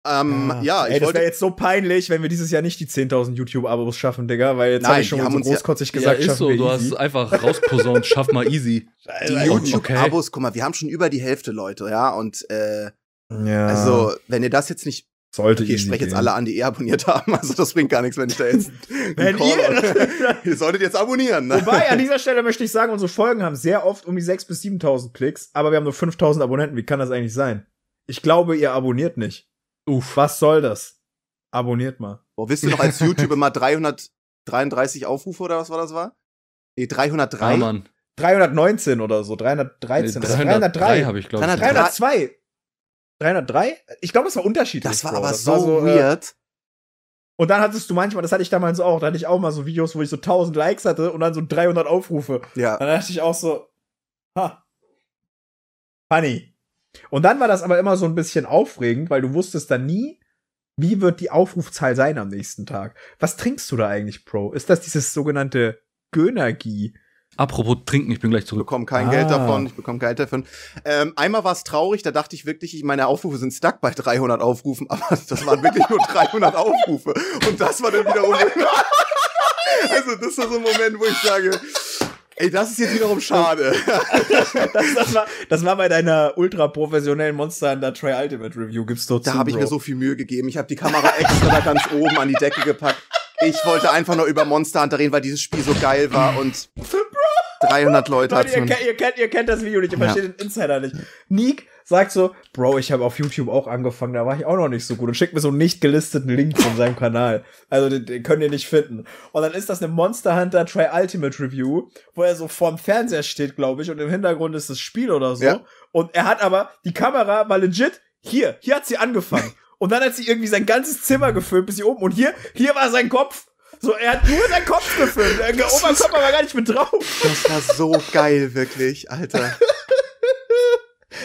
Ähm, ja, Ey, ich das wäre wollte. jetzt so peinlich, wenn wir dieses Jahr nicht die 10.000 YouTube-Abos schaffen, Digga, weil jetzt Nein, habe ich schon haben so uns ja- großkotzig Ja, gesagt, ist schaffen so. wir Du easy. hast einfach rausposaunt, schaff mal easy. Die YouTube-Abos, guck mal, wir haben schon über die Hälfte Leute, ja, und äh, ja, also, wenn ihr das jetzt nicht, sollte okay, ich spreche jetzt alle an, die eh abonniert haben, also das bringt gar nichts, wenn ich da jetzt Wenn ihr, ihr solltet jetzt abonnieren, ne? Wobei, an dieser Stelle möchte ich sagen, unsere Folgen haben sehr oft um die 6.000 bis 7.000 Klicks, aber wir haben nur 5.000 Abonnenten. Wie kann das eigentlich sein? Ich glaube, ihr abonniert nicht. Uff. Was soll das? Abonniert mal. Boah, wisst ihr noch, als YouTube immer 333 Aufrufe oder was war das war? Nee, 303. Ah, Mann. 319 oder so. 313. Nee, oder 303 habe ich, glaube ich. 303. 302. 303? Ich glaube, das war unterschiedlich. das war Bro. aber Das so, war äh, weird. Und dann hattest du manchmal, das hatte ich damals auch, da hatte ich auch mal so Videos, wo ich so 1000 Likes hatte und dann so 300 Aufrufe. Ja. Dann dachte ich auch so, ha, funny. Und dann war das aber immer so ein bisschen aufregend, weil du wusstest dann nie, wie wird die Aufrufzahl sein am nächsten Tag. Was trinkst du da eigentlich, Bro? Ist das dieses sogenannte Gönergie? Apropos trinken, ich bin gleich Ich zurück. bekomme kein Ah. Geld davon, ich bekomme Geld davon. Ähm, einmal war es traurig, da dachte ich wirklich, ich, meine Aufrufe sind stuck bei 300 Aufrufen, aber das waren wirklich nur 300 Aufrufe. Und das war dann wiederum. also, das war so ein Moment, wo ich sage, ey, das ist jetzt wiederum schade. Das, das, war, das war bei deiner ultra professionellen Monster Hunter Try Ultimate Review, gibst du Da habe ich mir so viel Mühe gegeben. Ich habe die Kamera extra da ganz oben an die Decke gepackt. Ich wollte einfach nur über Monster Hunter reden, weil dieses Spiel so geil war und 300 Leute Leute, ihr, kennt, ihr, kennt, ihr kennt das Video nicht, ihr Ja. versteht den Insider nicht. Neek sagt so, Bro, ich habe auf YouTube auch angefangen, da war ich auch noch nicht so gut und schickt mir so einen nicht gelisteten Link von seinem Kanal. Also den, den könnt ihr nicht finden. Und dann ist das eine Monster Hunter Try Ultimate Review, wo er so vorm Fernseher steht, glaube ich, und im Hintergrund ist das Spiel oder so. Ja. Und er hat aber, die Kamera war legit, hier, hier hat sie angefangen. Und dann hat sie irgendwie sein ganzes Zimmer gefilmt bis hier oben. Und hier, hier war sein Kopf. So, er hat nur seinen Kopf gefilmt. Der Oberkörper war gar nicht mit drauf. Das war so geil, wirklich, Alter.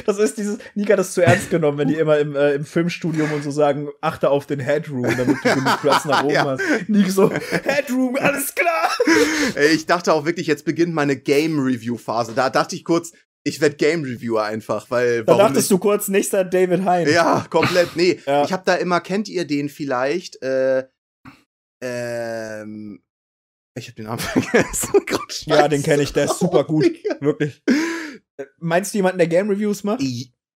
Das ist dieses, Nika hat das zu ernst genommen, wenn die immer im, äh, im Filmstudium und so sagen, achte auf den Headroom, damit du genug Platz nach oben Ja. hast. Nick so, Headroom, alles klar. Ey, ich dachte auch wirklich, jetzt beginnt meine Game-Review-Phase. Da dachte ich kurz, ich werd Game-Reviewer einfach, weil Da warum dachtest du kurz, nächster David Hein. nicht? Ja, komplett. Nee, Ja. ich habe da immer, kennt ihr den vielleicht? Äh, ähm, ich habe den Namen vergessen. Gott, Ja, den kenne ich, der ist super gut. Digga. Wirklich. Äh, Meinst du jemanden, der Game Reviews macht?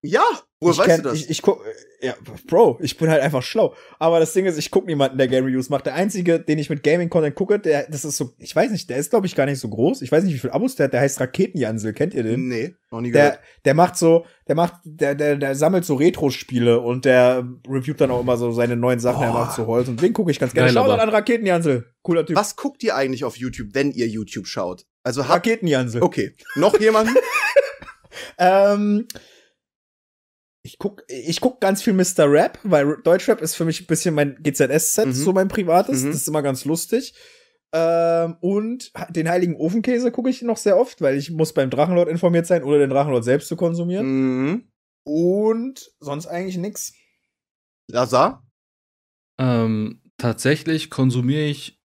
Ja, woher ich weißt kenn, du das? Ich, ich guck, äh, ja, Bro, ich bin halt einfach schlau. Aber das Ding ist, ich guck niemanden, der Game Reviews macht. Der einzige, den ich mit Gaming-Content gucke, der, das ist so, ich weiß nicht, der ist, glaube ich, gar nicht so groß. Ich weiß nicht, wie viel Abos der hat. Der heißt Raketenjansel. Kennt ihr den? nee, noch nie Der, gehört. der macht so, der macht, der, der, der sammelt so Retro-Spiele und der reviewt dann auch immer so seine neuen Sachen, er Oh. macht so Holz. Und den gucke ich ganz gerne. Geil, Schau aber- dann an Raketenjansel. Cooler Typ. Was guckt ihr eigentlich auf YouTube, wenn ihr YouTube schaut? Also habt Raketenjansel. Okay, noch jemanden? Ähm, ich guck, ich guck ganz viel Mr. Rap, weil Deutschrap ist für mich ein bisschen mein GZSZ, Mhm. so mein privates. Mhm. Das ist immer ganz lustig. Ähm, und den heiligen Ofenkäse gucke ich noch sehr oft, weil ich muss beim Drachenlord informiert sein oder den Drachenlord selbst zu konsumieren. mhm. Und sonst eigentlich nix. Lazar? Ähm, tatsächlich konsumiere ich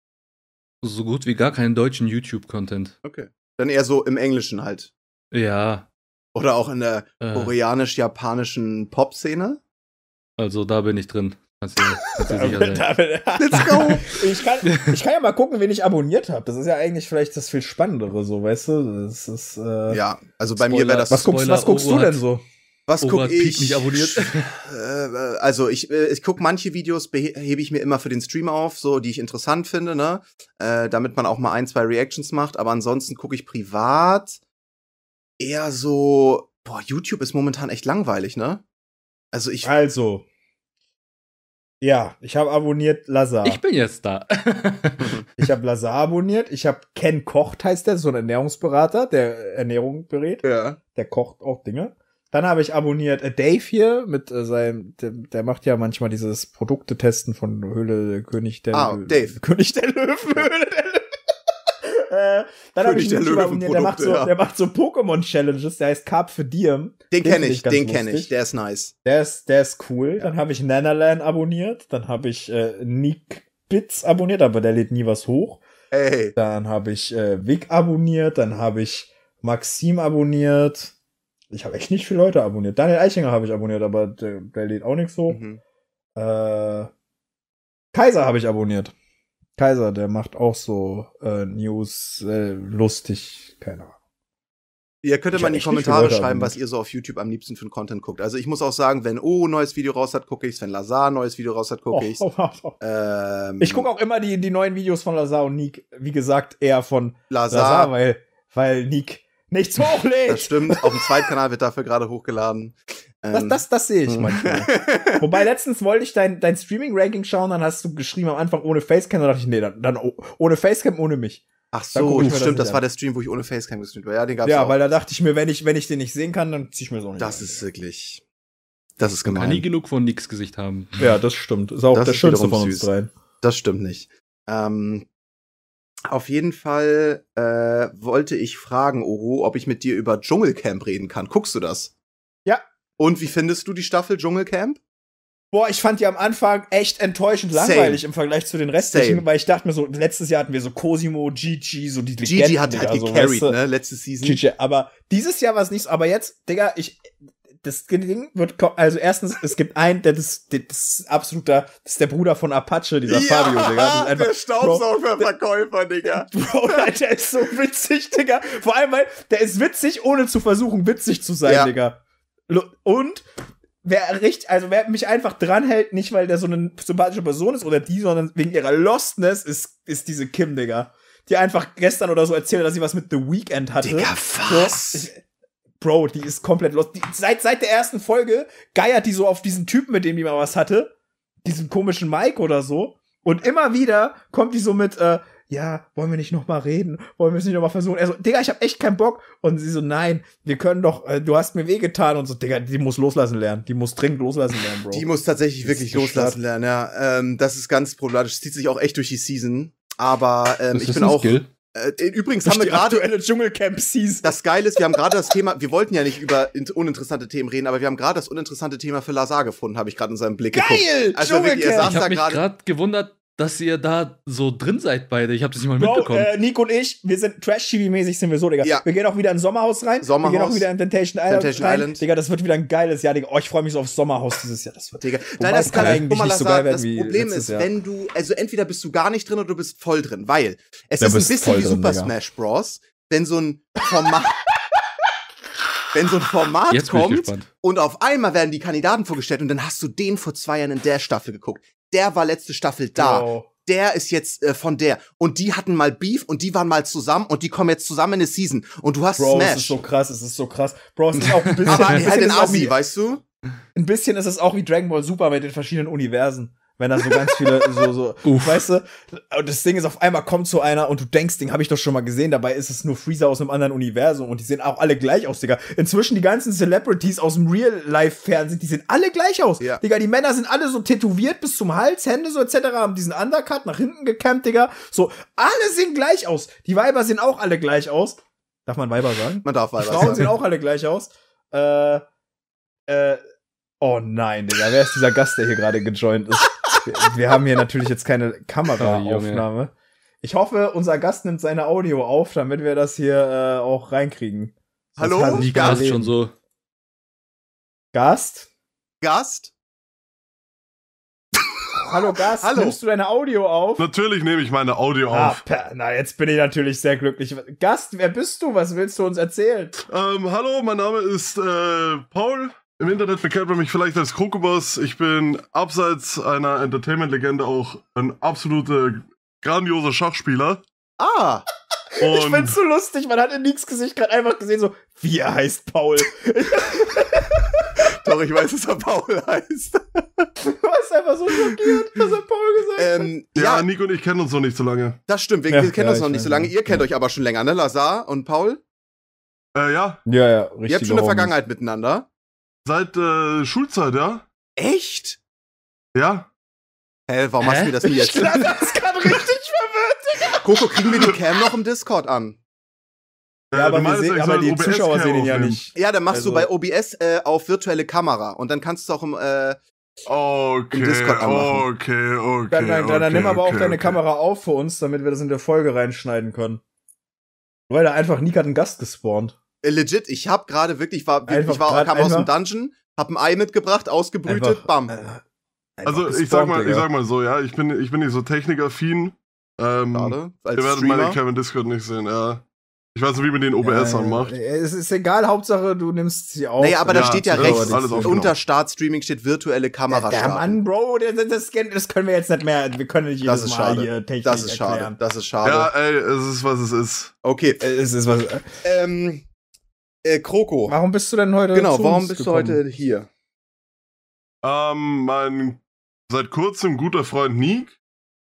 so gut wie gar keinen deutschen YouTube-Content. Okay. Dann eher so im Englischen halt. Ja. Oder auch in der Äh, koreanisch-japanischen Pop-Szene. also da bin ich drin. Kannst du, kannst du sicher sein. Let's go! ich, kann, ich kann ja mal gucken, wen ich abonniert habe. Das ist ja eigentlich vielleicht das viel Spannendere, so, weißt du? Das ist, äh, Ja, also bei mir Spoiler. wäre das. Was guckst, Spoiler, was guckst du denn so? Was guck ich? nicht abonniert. Äh, also ich, äh, ich guck manche Videos, hebe ich mir immer für den Stream auf, so die ich interessant finde, ne? Äh, damit man auch mal ein, zwei Reactions macht. Aber ansonsten gucke ich privat eher so. Boah, YouTube ist momentan echt langweilig, ne? Also ich. Also. Ja, ich habe abonniert Lazar. Ich bin jetzt da. Ich habe Lazar abonniert. Ich habe Ken Kocht, heißt der, so ein Ernährungsberater, der Ernährung berät. Ja. Der kocht auch Dinge. Dann habe ich abonniert äh, Dave hier mit äh, seinem, der, der macht ja manchmal dieses Produkte-Testen von Höhle König der Ah, Lö- Dave. König der Löwen, Höhle der Löwen. Äh, dann habe ich der einen YouTuber abonniert, der macht so, ja. der macht so Pokémon-Challenges, der heißt Carp für Diem. Den Den kenne ich, den kenne ich, der ist nice. Der ist, der ist cool. Dann habe ich Nanalan abonniert. Dann habe ich äh, Nick Bits abonniert, aber der lädt nie was hoch. Ey, Dann habe ich äh, Vic abonniert. Dann habe ich Maxim abonniert. Ich habe echt nicht viele Leute abonniert. Daniel Eichinger habe ich abonniert, aber der, der lädt auch nichts hoch. mhm. Äh, Kaiser habe ich abonniert. Kaiser, der macht auch so äh, News äh, lustig. Keine Ahnung. Ihr könnt ja mal in die Kommentare schreiben, was ihr so auf YouTube am liebsten für Content guckt. Also ich muss auch sagen, wenn O ein neues Video raus hat, gucke ich's. Wenn Lazar ein neues Video raus hat, gucke ich's. Oh, oh, oh, oh. Ähm, Ich gucke auch immer die, die neuen Videos von Lazar und Nick. Wie gesagt, eher von Lazar, Lazar. weil, weil Nick nichts hochlädt. Das stimmt. Auf dem Zweitkanal wird dafür gerade hochgeladen. Das, Ähm, das, das sehe ich manchmal. Wobei letztens wollte ich dein, dein Streaming-Ranking schauen, dann hast du geschrieben am Anfang ohne Facecam, dann dachte ich, nee, dann, dann oh- ohne Facecam, ohne mich. Ach so, ich mir das stimmt. Das an. war der Stream, wo ich ohne Facecam gestreamt war. Ja, den gab's ja, auch. weil da dachte ich mir, wenn ich, wenn ich den nicht sehen kann, dann zieh ich mir so nicht das an. ist wirklich. Das ist Man kann nie gemein. genug von Nix Gesicht haben. Ja, das stimmt. Ist auch Das der ist schönste von uns süß. dreien. Das stimmt nicht. Ähm, auf jeden Fall äh, wollte ich fragen, Oro, ob ich mit dir über Dschungelcamp reden kann. Guckst du das? Ja. Und wie findest du die Staffel Dschungelcamp? Boah, ich fand die am Anfang echt enttäuschend Same. langweilig im Vergleich zu den restlichen, Same. weil ich dachte mir so, letztes Jahr hatten wir so Cosimo, Gigi, so die Gigi Legenden, hat Digga, halt so, gecarried, weißt du? ne? Letzte Season. Gigi, aber dieses Jahr war es nicht so, aber jetzt, Digga, ich, das Ding wird, also erstens, es gibt einen, der das, das ist absoluter, das ist der Bruder von Apache, dieser Fabio, Digga. Einfach, der Staubsaugerverkäufer, Digga. Bro, der ist so witzig, Digga. Vor allem, weil der ist witzig, ohne zu versuchen, witzig zu sein, Ja. Digga. Und wer richtig, also wer mich einfach dranhält, nicht weil der so eine sympathische Person ist oder die, sondern wegen ihrer Lostness, ist, ist diese Kim, Digga. Die einfach gestern oder so erzählt, dass sie was mit The Weeknd hatte. Digga, So, was? ich, Bro, die ist komplett lost. Die, seit, seit der ersten Folge geiert die so auf diesen Typen, mit dem die mal was hatte. Diesen komischen Mike oder so. Und immer wieder kommt die so mit, äh, ja, wollen wir nicht noch mal reden? Wollen wir es nicht noch mal versuchen? Er so, Digga, ich hab echt keinen Bock. Und sie so, nein, wir können doch, äh, du hast mir wehgetan. Und so, Digga, die muss loslassen lernen. Die muss dringend loslassen lernen, Bro. Die muss tatsächlich Das wirklich loslassen lernen, ja. Ähm, das ist ganz problematisch. Das zieht sich auch echt durch die Season. Aber ähm, ich bin auch. Skill. Äh, übrigens Das haben wir gerade. aktuelle Dschungelcamp-Season. Das Geile ist, wir haben gerade das Thema, wir wollten ja nicht über in- uninteressante Themen reden, aber wir haben gerade das uninteressante Thema für Lazar gefunden, habe ich gerade in seinem Blick geguckt. Geil! Also wirklich, er Dschungelcamp! saß Ich da habe mich gerade gewundert, dass ihr da so drin seid beide. Ich habe das nicht mal Bro, mitbekommen. äh, Nico und ich, wir sind Trash-TV-mäßig sind wir so, Digga. Ja. Wir gehen auch wieder ins Sommerhaus rein. Wir Sommerhaus. gehen auch wieder in Temptation Island Temptation rein. Island. Digga, das wird wieder ein geiles Jahr, Digga. Oh, ich freue mich so aufs Sommerhaus dieses Jahr. Das wird Digga. Wobei Nein, das kann eigentlich guck mal, nicht so geil werden das wie Problem letztes ist, Jahr. wenn du, also entweder bist du gar nicht drin oder du bist voll drin, weil es Ja, ist ein bisschen wie drin, Super Digga. Smash Bros. Wenn so ein Format, wenn so ein Format kommt gespannt. und auf einmal werden die Kandidaten vorgestellt und dann hast du den vor zwei Jahren in der Staffel geguckt. Der war letzte Staffel da. Bro. der ist jetzt äh, von der. Und die hatten mal Beef und die waren mal zusammen und die kommen jetzt zusammen in eine Season. Und du hast Bro, es Smash. ist so krass, es ist so krass. Bro, es ist auch ein bisschen, aber ein bisschen, halt in es wie, weißt du? ein bisschen ist es auch wie Dragon Ball Super mit den verschiedenen Universen. Wenn da so ganz viele, so, so, Uff. weißt du, und das Ding ist, auf einmal kommt so einer und du denkst, den habe ich doch schon mal gesehen, dabei ist es nur Freezer aus einem anderen Universum und die sehen auch alle gleich aus, Digga. Inzwischen die ganzen Celebrities aus dem Real-Life-Fernsehen, die sehen alle gleich aus. Ja. Digga, die Männer sind alle so tätowiert bis zum Hals, Hände so etc., haben diesen Undercut nach hinten gekämmt, Digga. So, alle sehen gleich aus. Die Weiber sehen auch alle gleich aus. Darf man Weiber sagen? Man darf Die Weiber Frauen sagen. sehen auch alle gleich aus. Äh, Äh, oh nein, Digga, wer ist dieser Gast, der hier gerade gejoint ist? Wir, wir haben hier natürlich jetzt keine Kameraaufnahme. Ich hoffe, unser Gast nimmt seine Audio auf, damit wir das hier äh, auch reinkriegen. Sonst Hallo? Die Gast leben. schon so. Gast? Gast? Hallo Gast, Hallo. nimmst du deine Audio auf? Natürlich nehme ich meine Audio Ah, auf. per- na, jetzt bin ich natürlich sehr glücklich. Gast, wer bist du? Was willst du uns erzählen? Ähm, hallo, mein Name ist äh, Paul. Im Internet bekennt man mich vielleicht als Krokoboss. Ich bin abseits einer Entertainment-Legende auch ein absoluter grandioser Schachspieler. Ah, Ich Und find's so lustig, man hat in Nicks Gesicht gerade einfach gesehen, so, wie er heißt Paul. doch, ich weiß, dass er Paul heißt. Du warst einfach so schockiert, dass er Paul gesagt hat. Ähm, ja, ja, Nico und ich kennen uns noch nicht so lange. das stimmt. Wir, Ja, wir kennen ja, uns noch ich nicht so lange. Ihr kennt Ja. euch aber schon länger, ne? Lazar und Paul? Äh, ja, Ja, ja, richtig. Ihr habt schon eine Vergangenheit miteinander. Seit äh, Schulzeit, ja? Echt? Ja. Hä, warum Hä? hast du mir das nie Ich erzählt? das gerade richtig verwirrt. Coco, kriegen wir die Cam noch im Discord an? Äh, Ja, aber, meinst, sehen, ich aber die Zuschauer sehen ihn ja aufnehmen? Ja, nicht. dann machst Also- du bei OBS äh, auf virtuelle Kamera und dann kannst du auch im, äh, Okay, Im Discord anmachen. okay, okay. Dann, dann, dann okay, nimm aber auch okay, deine okay. Kamera auf für uns, damit wir das in der Folge reinschneiden können. Weil da einfach Nick hat einen Gast gespawnt. Äh, legit, ich hab gerade wirklich, war, Einfach ich war, grad kam aus dem Dungeon, hab ein Ei mitgebracht, ausgebrütet, Einfach, bam. äh, einfach Also ich sag mal, ich sag mal so, ja, ich bin, ich bin nicht so technikaffin. Ähm, Schade, ihr werdet meine Streamer. Cam in Discord nicht sehen, ja. Ich weiß nicht, wie man den OBS Ja, anmacht. Es ist egal, Hauptsache du nimmst sie auf. Naja, aber da Ja, steht ja ja, rechts, unter Start Streaming steht virtuelle Kamera Ja. Mann, Bro, das, das, das können wir jetzt nicht mehr. Wir können nicht Das jedes ist Mal schade. hier technisch Das ist schade, erklären. das ist schade. Ja, ey, es ist, was es ist. Okay, Es ist was. ähm, äh, Kroko. Warum bist du denn heute? Genau, zu warum uns bist gekommen? du heute hier? Ähm, mein seit kurzem guter Freund Nick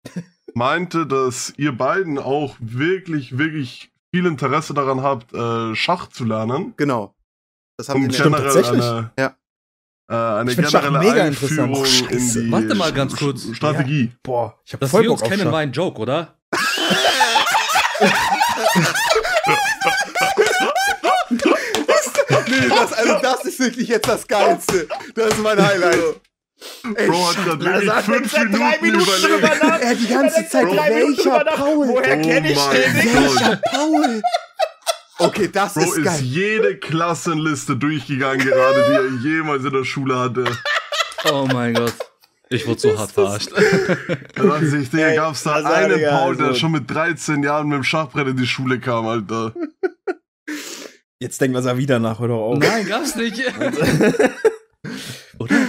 meinte, dass ihr beiden auch wirklich, wirklich viel Interesse daran habt, äh, Schach zu lernen. Genau. Das haben wir Stimmt, generell tatsächlich. eine, Ja. äh, eine Ich find Schach generelle mega Einführung interessant. in die Warte mal ganz kurz. Sch- Strategie. Boah, ich hab Dass voll wir uns kennen, war ein Joke, oder? das, also das ist wirklich jetzt das Geilste. Das ist mein Highlight. Ey, Bro hat gerade wirklich Lazar fünf seit drei Minuten Minuten überlegt. nach. Er die ganze Zeit, Minuten welcher nach. Paul? Woher Oh kenne ich den? Welcher Paul? Okay, das Bro ist ist geil. jede Klassenliste durchgegangen gerade, die er jemals in der Schule hatte. Oh mein Gott. Ich wurde so hart verarscht. Da dachte sich, Digga, Ey, gab's da also, einen Digga, Paul, der also- schon mit 13 Jahren mit dem Schachbrett in die Schule kam, Alter. Jetzt denken wir wieder nach, hör doch auf. Nein, gab's nicht.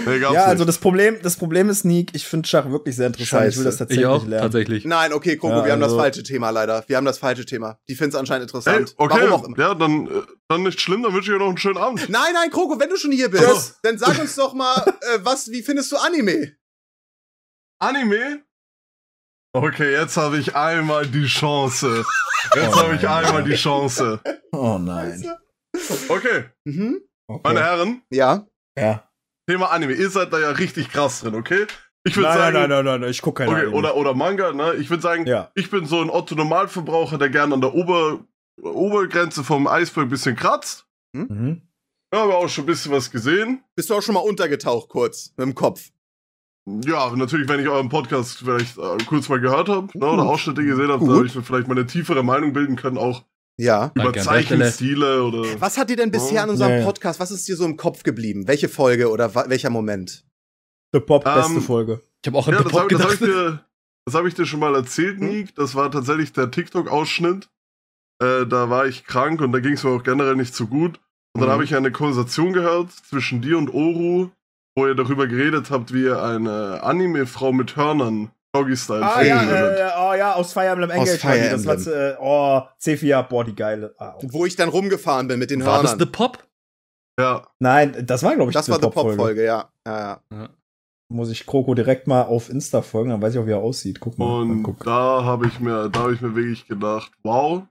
Nee, gab's ja, also nicht. das Problem, das Problem ist, Nick, ich finde Schach wirklich sehr interessant. Ich will das Scheiße. tatsächlich Ich auch, lernen. tatsächlich. Nein, okay, Coco, Ja, wir haben das also- falsche Thema leider. Wir haben das falsche Thema. Die finden es anscheinend Ey, interessant. okay, Warum auch immer. ja, dann, äh, dann nicht schlimm, dann wünsche ich dir noch einen schönen Abend. Nein, nein, Kroko, wenn du schon hier bist, Tschüss. dann sag uns doch mal, äh, was, wie findest du Anime? Anime? Okay, jetzt habe ich einmal die Chance. Jetzt Oh habe ich einmal die Chance. Oh nein. Okay, Mhm. Okay. meine Herren, Ja. ja. Thema Anime. Ihr seid da ja richtig krass drin, okay? Ich würde Nein, sagen, nein, nein, nein, nein, ich gucke keine okay, Anime. oder, oder Manga, ne? Ich würde sagen, Ja. ich bin so ein Otto-Normalverbraucher, der gerne an der Ober Obergrenze vom Eisberg ein bisschen kratzt. Mhm. Ja, aber auch schon ein bisschen was gesehen. Bist du auch schon mal untergetaucht, kurz, mit dem Kopf? Ja, natürlich, wenn ich euren Podcast vielleicht äh, kurz mal gehört habe ne, oder. Ausschnitte gesehen habe, Gut. da habe ich mir vielleicht meine tiefere Meinung bilden können, auch Ja. über. Zeichenstile oder. Was hat dir denn bisher Oh, an unserem ja. Podcast, was ist dir so im Kopf geblieben? Welche Folge oder welcher Moment? The Pop, Ähm, beste Folge. Ich habe auch an Ja, das Pop habe hab ich, gedacht. dir- das hab ich dir schon mal erzählt, Hm? Nick. Das war tatsächlich der TikTok-Ausschnitt. Äh, da war ich krank und da ging es mir auch generell nicht so gut. Und dann Mhm. habe ich eine Konversation gehört zwischen dir und Oru, wo ihr darüber geredet habt, wie ihr eine Anime-Frau mit Hörnern Doggy-Style Ah finden ja, würdet. äh, oh ja, aus Fire Emblem Engage. Fire Party, das war Emblem. äh, oh, C4, boah, die geile. Ah, oh. Wo ich dann rumgefahren bin mit den War das Hörnern. The Pop? Ja. Nein, das war glaube ich Das die war die Pop-Folge. Pop-Folge, ja. ja, ja. Muss ich Kroko direkt mal auf Insta folgen, dann weiß ich auch, wie er aussieht. Guck mal. Und guck. da habe ich mir, da habe ich mir wirklich gedacht, wow,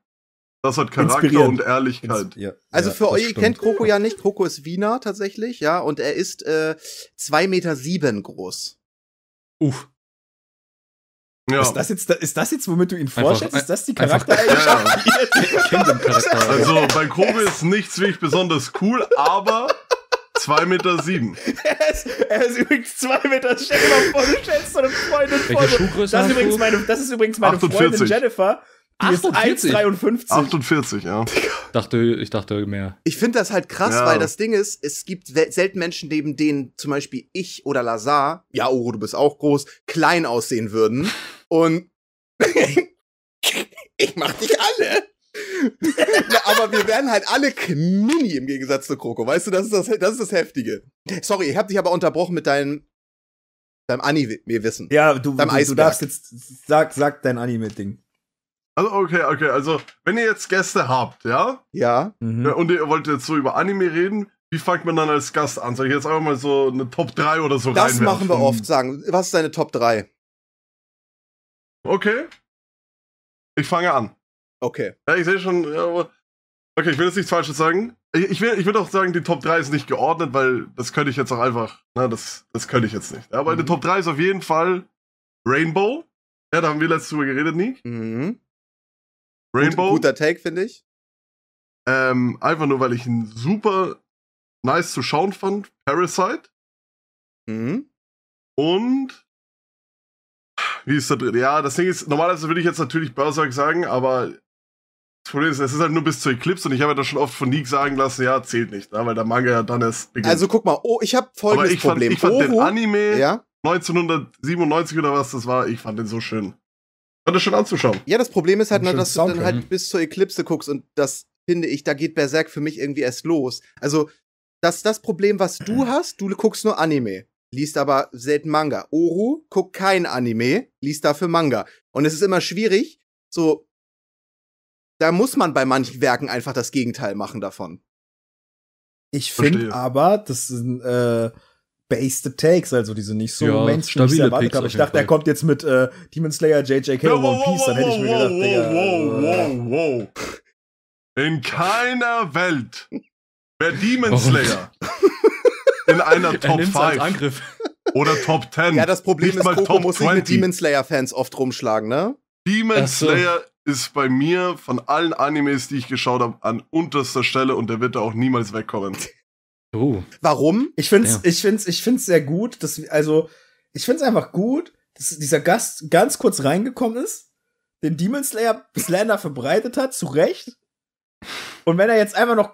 das hat Charakter und Ehrlichkeit. Ja, Also ja, für das euch, ihr kennt Kroko ja nicht. Kroko ist Wiener tatsächlich, ja. Und er ist äh, 2,7 Meter sieben groß. Uff. Ja. Ist das jetzt, ist das jetzt, womit du ihn vorstellst? Ist das die Charaktereigenschaft? Kingdom-Charakter. Also bei Kobe ist nichts wirklich besonders cool, aber 2 Meter sieben. er, ist, er ist übrigens zwei Meter. Stell dir mal vor, du stellst so eine Freundin vor. Welche so- Schuhgröße Das ist, übrigens meine, das ist übrigens meine 48. Freundin Jennifer. Die ist 48? 1,53. 48, ja. dachte, ich dachte mehr. Ich finde das halt krass, Ja. weil das Ding ist, es gibt sel- selten Menschen, neben denen zum Beispiel ich oder Lazar, ja, Oro, du bist auch groß, klein aussehen würden. Und ich mach dich alle. Na, aber wir werden halt alle mini im Gegensatz zu Kroko. Weißt du, das ist das, das, ist das Heftige. Sorry, ich habe dich aber unterbrochen mit deinem, deinem Anime-Wissen. Ja, du, du, du darfst jetzt, sag, sag dein Anime-Ding. Also, okay, okay, also, wenn ihr jetzt Gäste habt, ja, Ja, Mhm. und ihr wollt jetzt so über Anime reden, wie fängt man dann als Gast an? Soll ich jetzt einfach mal so eine Top 3 oder so das reinwerfen? machen wir oft. Sagen, was ist deine Top 3? Okay. Ich fange an. Okay. Ja, ich sehe schon, ja, aber okay, ich will jetzt nichts Falsches sagen. Ich, ich will, ich will auch sagen, die Top 3 ist nicht geordnet, weil das könnte ich jetzt auch einfach, na, das, das könnte ich jetzt nicht. Aber Mhm. die Top 3 ist auf jeden Fall Rainbow. Ja, da haben wir letztes drüber geredet, Nick. Mhm. Rainbow. Gut, guter Take, finde ich. Ähm, einfach nur, weil ich ihn super nice zu schauen fand. Parasite. Mhm. Und. Wie ist da drin? Ja, das Ding ist, normalerweise würde ich jetzt natürlich Berserk sagen, aber das Problem ist, es ist halt nur bis zur Eclipse und ich habe ja das schon oft von Nick sagen lassen, ja, zählt nicht, ne, weil der Manga ja dann erst beginnt. Also guck mal, oh, ich habe aber folgendes ich fand, Problem. ich fand den Oro- Anime ja? 1997 oder was das war, ich fand den so schön. Ich fand das schön anzuschauen. ja, das Problem ist halt nur, schönes dass du dann halt bis zur Eclipse guckst und das finde ich, da geht Berserk für mich irgendwie erst los. Also, das ist das Problem, was du hast, du guckst nur Anime, liest aber selten Manga. Oru guckt kein Anime, liest dafür Manga. Und es ist immer schwierig, so, da muss man bei manchen Werken einfach das Gegenteil machen davon. Ich finde aber, das sind äh, based Takes, also die sind nicht so Ja, Mainstream, wie ich stabile erwartet Picks habe. Ich dachte, er kommt jetzt mit äh, Demon Slayer, JJK und One Piece, dann hätte ich mir gedacht, Digga, wow, wow, wow. In keiner Welt wäre Demon? Slayer in einer Er Top nimmt's als 5 Angriff. oder Top 10. Ja, das Problem Nicht ist, Coco Top muss sich mit 20. Demon Slayer-Fans oft rumschlagen, ne? Demon so. Slayer ist bei mir von allen Animes, die ich geschaut habe, an unterster Stelle und der wird da auch niemals wegkommen. Oh. Warum? Ich find's, Ja. ich find's, ich find's sehr gut, dass, also, ich find's einfach gut, dass dieser Gast ganz kurz reingekommen ist, den Demon Slayer Slander verbreitet hat, zu Recht. Und wenn er jetzt einfach noch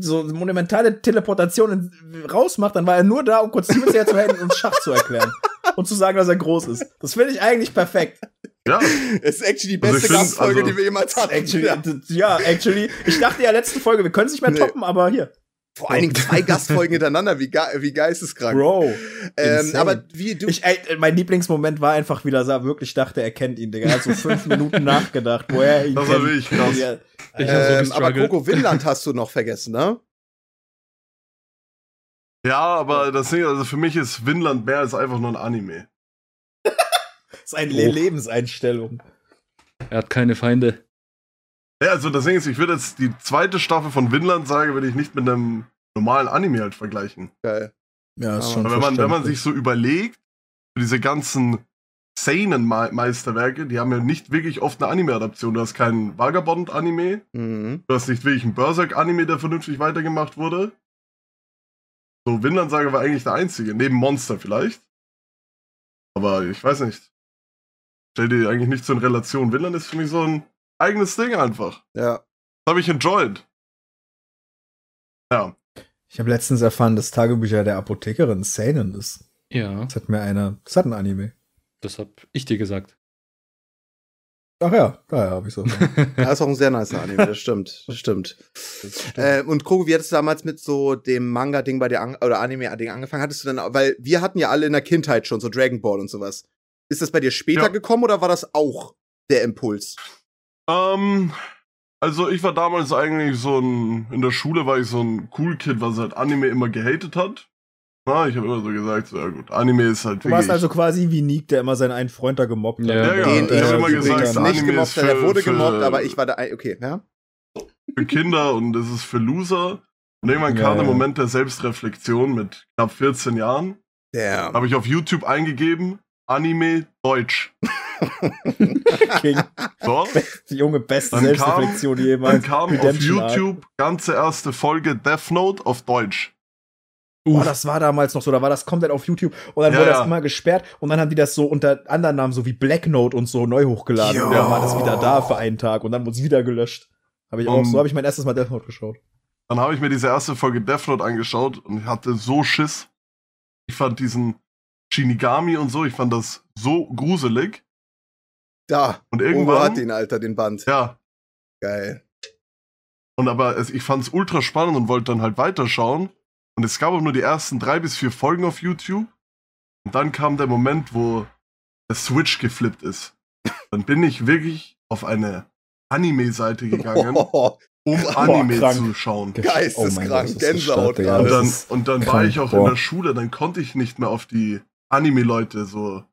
so monumentale Teleportation in, rausmacht, dann war er nur da, um kurz Demon Slayer zu helfen und Schach zu erklären. Und zu sagen, dass er groß ist. Das finde ich eigentlich perfekt. Ja, Es ist actually die Also beste find, Gastfolge, also- die wir jemals hatten. Actually, Ja. ja, actually. Ich dachte ja, letzte Folge, wir können es nicht mehr Nee. toppen, aber hier. Vor allen Dingen zwei Gastfolgen hintereinander, wie, ge wie geisteskrank. Bro. ähm, aber wie du. Ich, ey, mein Lieblingsmoment war einfach, wie er wirklich dachte, er kennt ihn, Digga. Er hat so fünf Minuten nachgedacht, woher er ihn das war wirklich krass. Ja, Ich hab so ähm, aber. Coco Winland hast du noch vergessen, ne? Ja, aber das Ding, also für mich ist Vinland mehr als einfach nur ein Anime. das ist eine Oh. Lebenseinstellung. Er hat keine Feinde. Ja, also das Ding ist, ich würde jetzt die zweite Staffel von Vinland sagen, würde ich nicht mit einem normalen Anime halt vergleichen. Geil. Ja, ist schon Aber wenn man, wenn man sich so überlegt, diese ganzen Seinen-Meisterwerke, die haben ja nicht wirklich oft eine Anime-Adaption. Du hast keinen Vagabond-Anime, Mhm. du hast nicht wirklich einen Berserk-Anime, der vernünftig weitergemacht wurde. So, Vinland Saga war eigentlich der einzige, neben Monster vielleicht. Aber ich weiß nicht. Stell dir eigentlich nicht so in Relation. Vinland ist für mich so ein eigenes Ding einfach. Ja. Das habe ich enjoyed. Ja. Ich habe letztens erfahren, dass Tagebücher der Apothekerin Seinen ist. Ja, Das hat mir eine, das hat ein Anime. das hab ich dir gesagt. Ach ja, daher habe ich so. Das ist auch ein sehr nicer Anime, das stimmt. Das stimmt. Äh, und Kogo, wie hattest du damals mit so dem Manga-Ding bei dir an oder Anime-Ding angefangen? Hattest du dann, weil wir hatten ja alle in der Kindheit schon so Dragon Ball und sowas. Ist das bei dir später Ja. gekommen oder war das auch der Impuls? Ähm, also ich war damals eigentlich so ein, in der Schule war ich so ein Cool Kid, was halt Anime immer gehatet hat. Na, ich habe immer so gesagt, so, ja gut, Anime ist halt Du warst also quasi wie Nick, der immer seinen einen Freund da gemobbt hat. Ja, ja, Den ich ich hab immer gesagt, nicht Anime gemobbt ist habe. Der für- wurde für- gemobbt, aber ich war da, okay, ja? für Kinder und es ist für Loser. Und irgendwann Ja, kam der ja. Moment der Selbstreflexion mit knapp 14 Jahren. Der. Habe ich auf YouTube eingegeben, Anime Deutsch. King. So, Die junge beste Dann kam- Selbstreflexion jemals. dann kam auf Redemption Arc. YouTube ganze erste Folge Death Note auf Deutsch. Oh, das war damals noch so, da war das komplett auf YouTube und dann Ja, wurde ja. das immer gesperrt und dann haben die das so unter anderen Namen, so wie Black Note und so, neu hochgeladen. Jo. Und dann war das wieder da für einen Tag und dann wurde es wieder gelöscht. Habe ich auch, Um, so habe ich mein erstes Mal Death Note geschaut. Dann habe ich mir diese erste Folge Death Note angeschaut und ich hatte so Schiss. Ich fand diesen Shinigami und so, ich fand das so gruselig. Da. Und Irgendwo irgendwann, hat ihn, Alter, den Band. ja, Geil. und aber es, ich fand es ultra spannend und wollte dann halt weiterschauen. Und es gab auch nur die ersten drei bis vier Folgen auf YouTube. Und dann kam der Moment, wo der Switch geflippt ist. Dann bin ich wirklich auf eine Anime-Seite gegangen, Oh, um Boah, Anime krank. zu schauen. Geisteskrank, Gott, ist das Gänsehaut. Und dann, und dann war ich auch boah. in der Schule, dann konnte ich nicht mehr auf die Anime-Leute so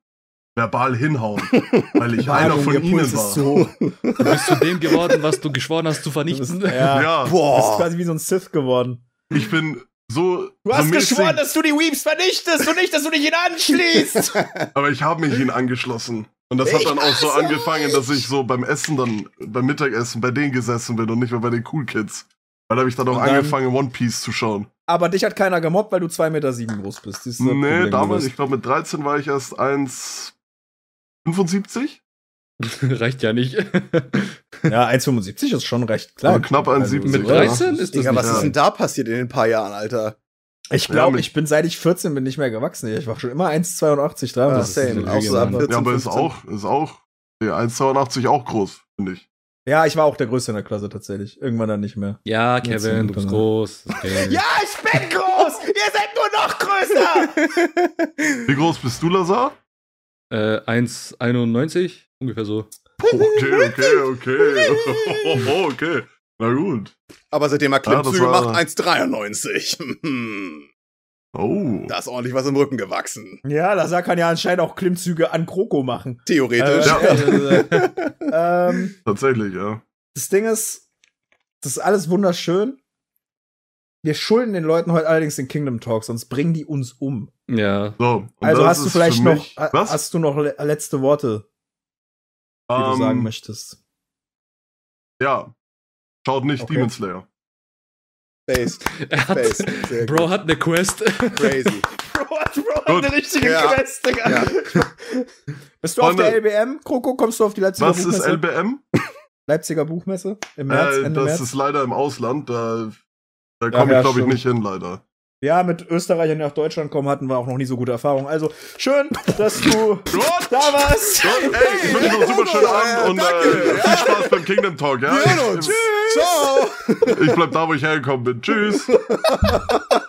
verbal hinhauen, weil ich einer von ihnen war. zu hoch. Du bist zu dem geworden, was du geschworen hast zu vernichten. bist, ja, Ja, du bist Boah. quasi wie so ein Sith geworden. ich bin so. Du hast so geschworen, dass du die Weeps vernichtest und nicht, dass du dich ihnen anschließt. Aber ich habe mich ihnen angeschlossen. Und das hat Ich dann auch so angefangen, dass ich so beim Essen dann, beim Mittagessen bei denen gesessen bin und nicht mehr bei den Cool Kids. Weil da habe ich dann auch Und dann- angefangen, One Piece zu schauen. Aber dich hat keiner gemobbt, weil du 2,7 Meter sieben groß bist. Dieses Nee, Problem damals, ich glaube mit 13 war ich erst 1,75? Reicht ja nicht. Ja, 1,75 ist schon recht klein. Also knapp 1,70. Mit Ja. 13 ist das Digga, nicht was ja. ist denn da passiert in den paar Jahren, Alter? Ich Ja, glaube, mit- ich bin seit ich 14 bin nicht mehr gewachsen. Ich war schon immer 1,82, 3. Ja, das ist same. Auch so ab Mann. 14, Ja, aber ist 15. auch, ist auch, ja, 1,82 auch groß, finde ich. Ja, ich war auch der Größte in der Klasse tatsächlich. Irgendwann dann nicht mehr. Ja, Kevin, du bist groß. Okay. Ja, ich bin groß! Ihr seid nur noch größer! Wie groß bist du, Lazar? Äh, 1,91, ungefähr so. Okay, okay, okay. okay. Na gut. Aber seitdem er Ja, Klimmzüge war- macht, 1,93. Oh. Da ist ordentlich was im Rücken gewachsen. ja, Lazar kann ja anscheinend auch Klimmzüge an Kroko machen. Theoretisch. Äh, ähm, Tatsächlich, ja. das Ding ist, das ist alles wunderschön. Wir schulden den Leuten heute allerdings den Kingdom Talk, sonst bringen die uns um. Ja. So. Also hast du vielleicht noch, was? hast du noch le letzte Worte, die du Ähm, sagen möchtest? Ja. Schaut nicht Okay. Demon Slayer. Space. Er hat, Bro gut. hat eine Quest. Crazy. Bro, hat- Bro Gut. eine richtige Ja. Quest, Digga. Ja. Bist du auf Freunde, der LBM, Kroko? Kommst du auf die Leipziger Was ist Buchmesse? LBM? Leipziger Buchmesse im März, Äh, Ende das März? ist leider im Ausland. Da, da komme ja, ich, glaube ich, nicht hin, leider. Ja, mit Österreichern, die nach Deutschland kommen, hatten wir auch noch nie so gute Erfahrungen. Also, schön, dass du da warst. Gut, ey, ich wünsche noch einen super schönen Abend und danke. äh, viel Spaß beim Kingdom Talk, ja? Wir uns. Ich, Ciao. ich bleib da, wo ich hergekommen bin. Tschüss.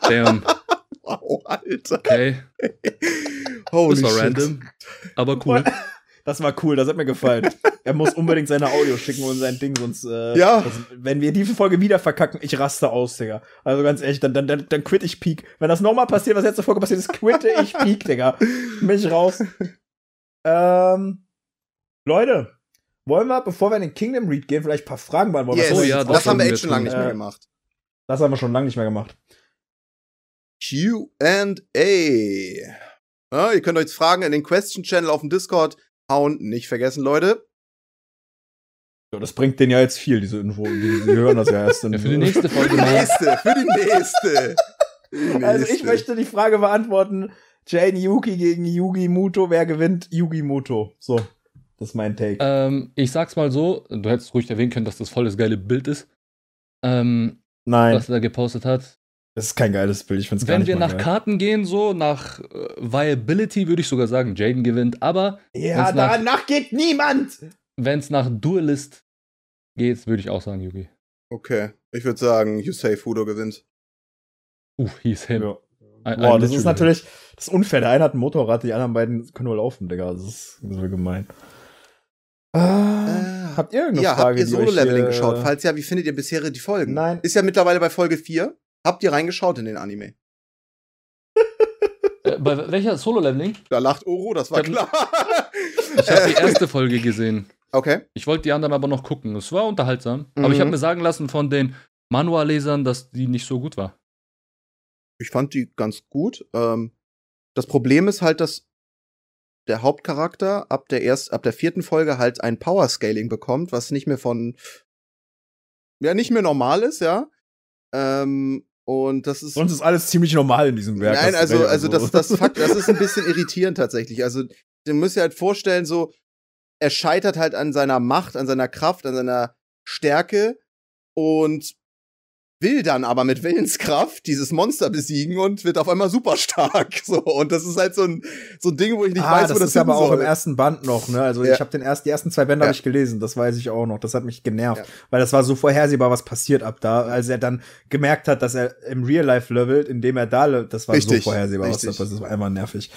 Damn. Wow, Alter. Okay. Holy Das war shit. random. Aber cool. Das war cool, das hat mir gefallen. Er muss unbedingt seine Audio schicken und sein Ding, sonst, äh, Ja. das, wenn wir die Folge wieder verkacken, ich raste aus, Digga. Also ganz ehrlich, dann, dann, dann, dann quitte ich Peak. Wenn das nochmal passiert, was letzte Folge passiert ist, quitte ich Peak, Digga. Bin ich raus. ähm, Leute, wollen wir, bevor wir in den Kingdom Read gehen, vielleicht ein paar Fragen beantworten? Yes. Oh ja, das, das haben wir echt schon lange nicht mehr Äh, gemacht. Das haben wir schon lange nicht mehr gemacht. Q&A. Ja, ihr könnt euch Fragen in den Question Channel auf dem Discord hauen. Nicht vergessen, Leute. Ja, das bringt denen ja jetzt viel, diese Info. Die, die hören das ja erst. Ja, für die nächste Für Folge die mal. nächste, für die nächste. Die Also ich nächste. möchte die Frage beantworten. Jane Yuki gegen Yugi Muto. Wer gewinnt? Yugi Muto. So, das ist mein Take. Ähm, ich sag's mal so, du hättest ruhig erwähnen können, dass das voll das geile Bild ist, ähm, Nein, was er da gepostet hat. Das ist kein geiles Bild. Ich find's gar Wenn nicht wir mal nach geil. Karten gehen, so nach äh, Viability, würde ich sogar sagen, Jaden gewinnt. Aber Ja, nach- danach geht niemand. wenn es nach Duelist geht, würde ich auch sagen, Yugi. Okay, ich würde sagen, Yusei Fudo gewinnt. Uh, hieß him. Ja. Ein- Boah, das ist natürlich das ist unfair. Der eine hat ein Motorrad, die anderen beiden können nur laufen, Digga. Das ist so gemein. Äh, habt ihr irgendeine ja, Frage? habt ihr Solo-Leveling äh, geschaut? Falls ja, wie findet ihr bisher die Folgen? Nein. Ist ja mittlerweile bei Folge 4. Habt ihr reingeschaut in den Anime? Äh, bei welcher Solo-Leveling? Da lacht Oro, das war Ich klar. Ich habe die erste Folge gesehen. okay. Ich wollte die anderen aber noch gucken. Es war unterhaltsam. Aber ich Mhm. habe mir sagen lassen von den Manual-Lesern, dass die nicht so gut war. Ich fand die ganz gut. Ähm, das Problem ist halt, dass der Hauptcharakter ab der erst, ab der vierten Folge halt ein Power-Scaling bekommt, was nicht mehr von, ja, nicht mehr normal ist, ja. Ähm, Und das ist. Sonst ist alles ziemlich normal in diesem Werk. Nein, also, recht, also das, das Fakt, das ist ein bisschen irritierend tatsächlich. Also, du musst dir halt vorstellen, so, er scheitert halt an seiner Macht, an seiner Kraft, an seiner Stärke und will dann aber mit Willenskraft dieses Monster besiegen und wird auf einmal super stark. So, und das ist halt so ein, so ein Ding, wo ich nicht ah, weiß, das wo das ist aber hin auch soll. im ersten Band noch, ne? Also Ja. ich habe den erst, die ersten zwei Bände Ja. habe ich gelesen, das weiß ich auch noch. Das hat mich genervt, Ja. weil das war so vorhersehbar, was passiert ab da, als er dann gemerkt hat, dass er im Real Life levelt, indem er da, das war Richtig, so vorhersehbar, was da richtig. passiert. Das war einfach nervig.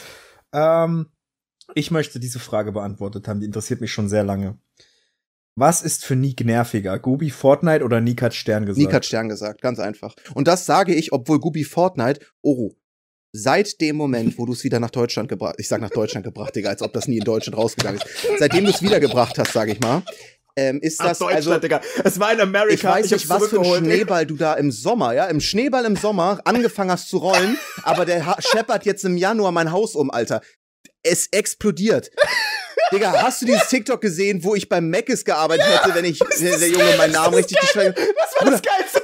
Ähm, ich möchte diese Frage beantwortet haben, die interessiert mich schon sehr lange. Was ist für Nick nerviger? Gubi Fortnite oder Nick hat Stern gesagt? Nick hat Stern gesagt, ganz einfach. Und das sage ich, obwohl Gubi Fortnite, Oro, seit dem Moment, wo du es wieder nach Deutschland gebracht, ich sag nach Deutschland gebracht, Digga, als ob das nie in Deutschland rausgegangen ist. Seitdem du es wiedergebracht hast, sage ich mal, ähm, ist Nach das Deutschland, also Digga. Es war in Amerika. ich weiß hab's nicht, was für ein. Schneeball du da im Sommer, ja, im Schneeball im Sommer angefangen hast zu rollen, aber der ha- scheppert jetzt im Januar mein Haus um, Alter. Es explodiert. Digga, hast du dieses TikTok gesehen, wo ich beim Mc's gearbeitet hätte, wenn ich wenn der Junge meinen Namen richtig geschrieben Das war das geilste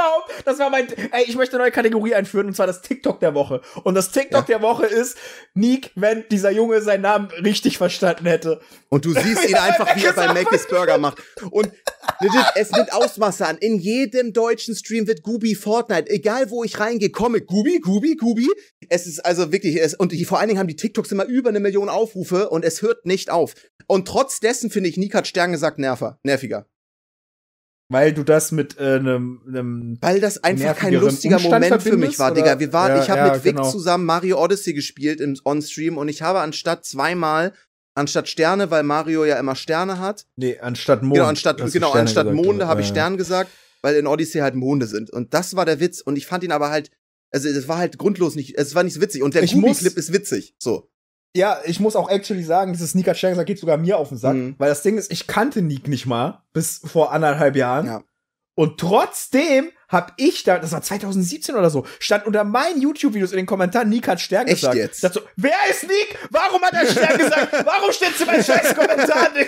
überhaupt. Das war mein, ey, ich möchte eine neue Kategorie einführen und zwar das TikTok der Woche. Und das TikTok der Woche ist Nick, wenn dieser Junge seinen Namen richtig verstanden hätte. Und du siehst ihn Ja, einfach, wie er bei Mc's Burger macht. Und legit, es nimmt Ausmaße an. In jedem deutschen Stream wird Gubi Fortnite. Egal wo ich reingehe, komme Gubi, Gubi, Gubi. Es ist also wirklich, es, und die, vor allen Dingen haben die TikToks immer über eine Million Aufrufe und es hört nicht auf. Und trotz dessen finde ich, Nick hat Stern gesagt, nerver, nerviger. Weil du das mit äh, einem, einem Weil das einfach kein lustiger Umstand Moment für mich war, oder? Digga. Wir waren, Ja, ich habe ja, mit Vic genau. zusammen Mario Odyssey gespielt im On-Stream und ich habe anstatt zweimal, anstatt Sterne, weil Mario ja immer Sterne hat, Nee, anstatt Mond. Genau, anstatt, genau, anstatt Monde habe ich. Stern gesagt, weil in Odyssey halt Monde sind. Und das war der Witz. Und ich fand ihn aber halt, also es war halt grundlos nicht, es war nicht so witzig. Und der Gubi-Clip ist witzig. So. Ja, ich muss auch actually sagen, dieses Stern gesagt geht sogar mir auf den Sack. Mhm. Weil das Ding ist, ich kannte Nick nicht mal bis vor anderthalb Jahren. Ja. Und trotzdem hab ich da, das war 2017 oder so, stand unter meinen YouTube-Videos in den Kommentaren, Nick hat Stern Echt gesagt. jetzt? Ich so, wer ist Nick? Warum hat er Stern gesagt? Warum steht's in meinen scheiß Kommentaren,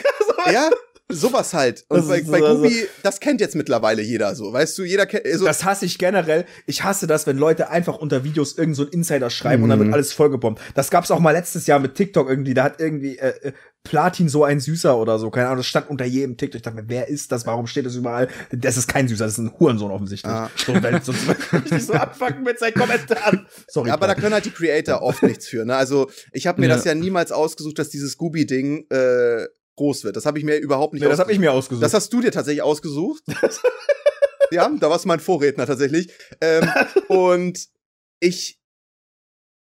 Ja, sowas halt. Und Das bei, bei also- Gubi, das kennt jetzt mittlerweile jeder so. Weißt du, jeder kennt, also, Das hasse ich generell. Ich hasse das, wenn Leute einfach unter Videos irgend so einen Insider schreiben und dann Mhm. wird alles vollgebombt. Das gab's auch mal letztes Jahr mit TikTok irgendwie. Da hat irgendwie äh, äh, Platin so ein Süßer oder so. Keine Ahnung, das stand unter jedem TikTok. Ich dachte mir, wer ist das? Warum steht das überall? Das ist kein Süßer, das ist ein Hurensohn offensichtlich. Ah. So, weil sonst würde ich so abfucken mit seinen Kommentaren. Sorry. aber da können halt die Creator oft nichts für. Ne? Also ich habe mir Ja. das ja niemals ausgesucht, dass dieses Gubi-Ding äh, groß wird. Das habe ich mir überhaupt nicht nee, das habe ich mir ausgesucht. Das hast du dir tatsächlich ausgesucht. ja, da warst du mein Vorredner tatsächlich. Ähm, und ich,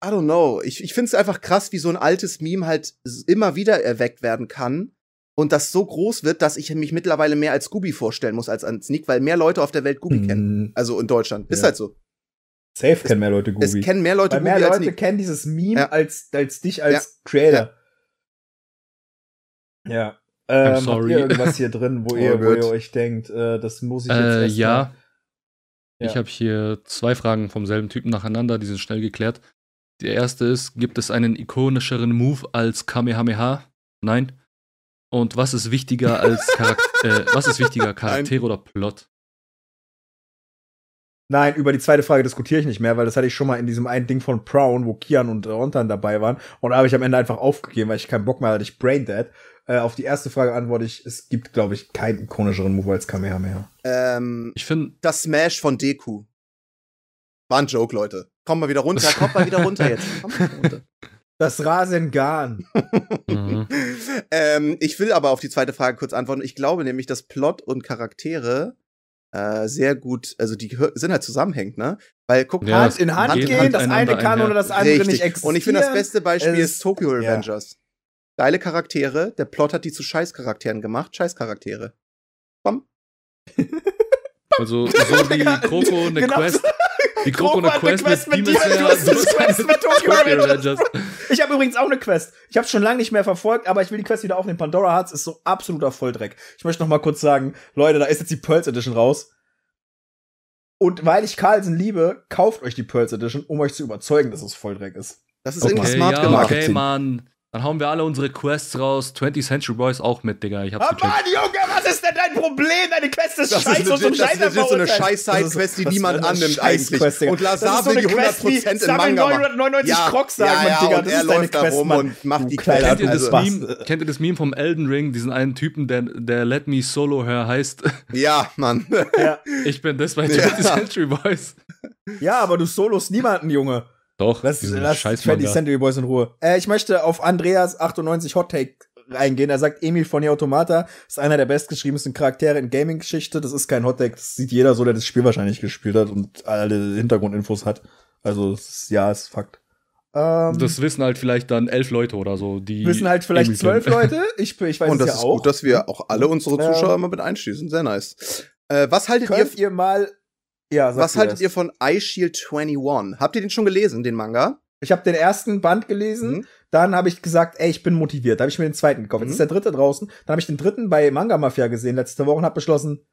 I don't know, ich, ich finde es einfach krass, wie so ein altes Meme halt immer wieder erweckt werden kann. Und das so groß wird, dass ich mich mittlerweile mehr als Scooby vorstellen muss als als Nick, weil mehr Leute auf der Welt Scooby kennen. Mhm. Also in Deutschland. Ist Ja. halt so. Safe kennen mehr Leute Es Gubi. kennen mehr Leute Weil mehr Scooby als Leute kennen dieses Meme Ja. als, als dich als Creator. Ja. Ähm, habt sorry. ihr irgendwas hier drin, wo, Oh, ihr, wo ihr euch denkt, äh, das muss ich jetzt Äh, erst ja. Ja. Ich habe hier zwei Fragen vom selben Typen nacheinander, die sind schnell geklärt. Die erste ist, gibt es einen ikonischeren Move als Kamehameha? Nein. Und was ist wichtiger als Charakter, äh, was ist wichtiger, Charaktere oder Plot? Nein, über die zweite Frage diskutiere ich nicht mehr, weil das hatte ich schon mal in diesem einen Ding von Brown, wo Kian und Rontan dabei waren. Und da habe ich am Ende einfach aufgegeben, weil ich keinen Bock mehr hatte, ich braindead. Äh, auf die erste Frage antworte ich, es gibt, glaube ich, keinen ikonischeren Move als Kamehameha. Ähm, Ich finde, das Smash von Deku. War ein Joke, Leute. Komm mal wieder runter, kommt mal wieder runter jetzt. Komm mal wieder runter. Das Rasengan. mhm. ähm, ich will aber auf die zweite Frage kurz antworten. Ich glaube nämlich, dass Plot und Charaktere äh, sehr gut, also die sind halt zusammenhängend, ne? Weil guck Ja, mal, Hand in Hand geht gehen, Hand das eine kann einher. oder das andere nicht existieren. Und ich finde, das beste Beispiel Es- ist Tokyo ja. Geile Charaktere, der Plot hat die zu Scheißcharakteren gemacht, Scheißcharaktere. also so wie Kroko eine Genau. Quest, die Kroko eine Kroko hat eine Quest, Quest mit mit Demon Slayer, du hast Quest mit Tokyo Revengers. Ich habe übrigens auch eine Quest. Ich habe schon lange nicht mehr verfolgt, aber ich will die Quest wieder aufnehmen. Pandora Hearts ist so absoluter Volldreck. Ich möchte noch mal kurz sagen, Leute, da ist jetzt die Pearls Edition raus. Und weil ich Carlsen liebe, kauft euch die Pearls Edition, um euch zu überzeugen, dass es Volldreck ist. Das ist Okay, irgendwie smart ja, gemacht. okay, Mann. Dann hauen wir alle unsere Quests raus. 20th Century Boys auch mit, Digga. Ich hab's gecheckt. Mann, Junge, was ist denn dein Problem? Deine Quest ist Das scheiße ist und so ein legit, das ist Scheiße legit so eine scheiß Sidequest, die niemand eine annimmt eigentlich. Und Lazar Das ist so will eine die Quest wie 100% in Manga machen. 999 Crocs sagen, ja, ja, Digga. und Das er ist deine läuft da Quest, rum Mann. und macht die kleiner Quest. Kennt ihr, das Also-. Meme, kennt ihr das Meme vom Elden Ring, diesen einen Typen, der, der Let Me Solo Her heißt? Ja, Mann. Ja. Ich bin das bei Ja. 20th Century Boys. ja, aber du solos niemanden, Junge. Doch, Lass, lass scheiß 20 Manga. Century Boys in Ruhe. Äh, ich möchte auf Andreas 98 Hot Take reingehen. Er sagt, Emil von Automata ist einer der bestgeschriebensten Charaktere in Gaming-Geschichte. Das ist kein Hot Take. Das sieht jeder so, der das Spiel wahrscheinlich gespielt hat und alle Hintergrundinfos hat. Also, es ist, ja, ist Fakt. Ähm, Das wissen halt vielleicht dann elf Leute oder so, die. wissen halt vielleicht Emil zwölf. Leute. Ich, ich weiß Und es das ja ist auch. gut, dass wir auch alle unsere Ja. Zuschauer mal mit einschließen. Sehr nice. Äh, was haltet ihr, Könnt ihr mal. Ja, was haltet erst. ihr von iShield 21? Habt ihr den schon gelesen, den Manga? Ich habe den ersten Band gelesen, Mhm. dann habe ich gesagt, ey, ich bin motiviert. Da habe ich mir den zweiten gekauft. Jetzt Mhm. ist der dritte draußen. Dann habe ich den dritten bei Manga Mafia gesehen letzte Woche und habe beschlossen,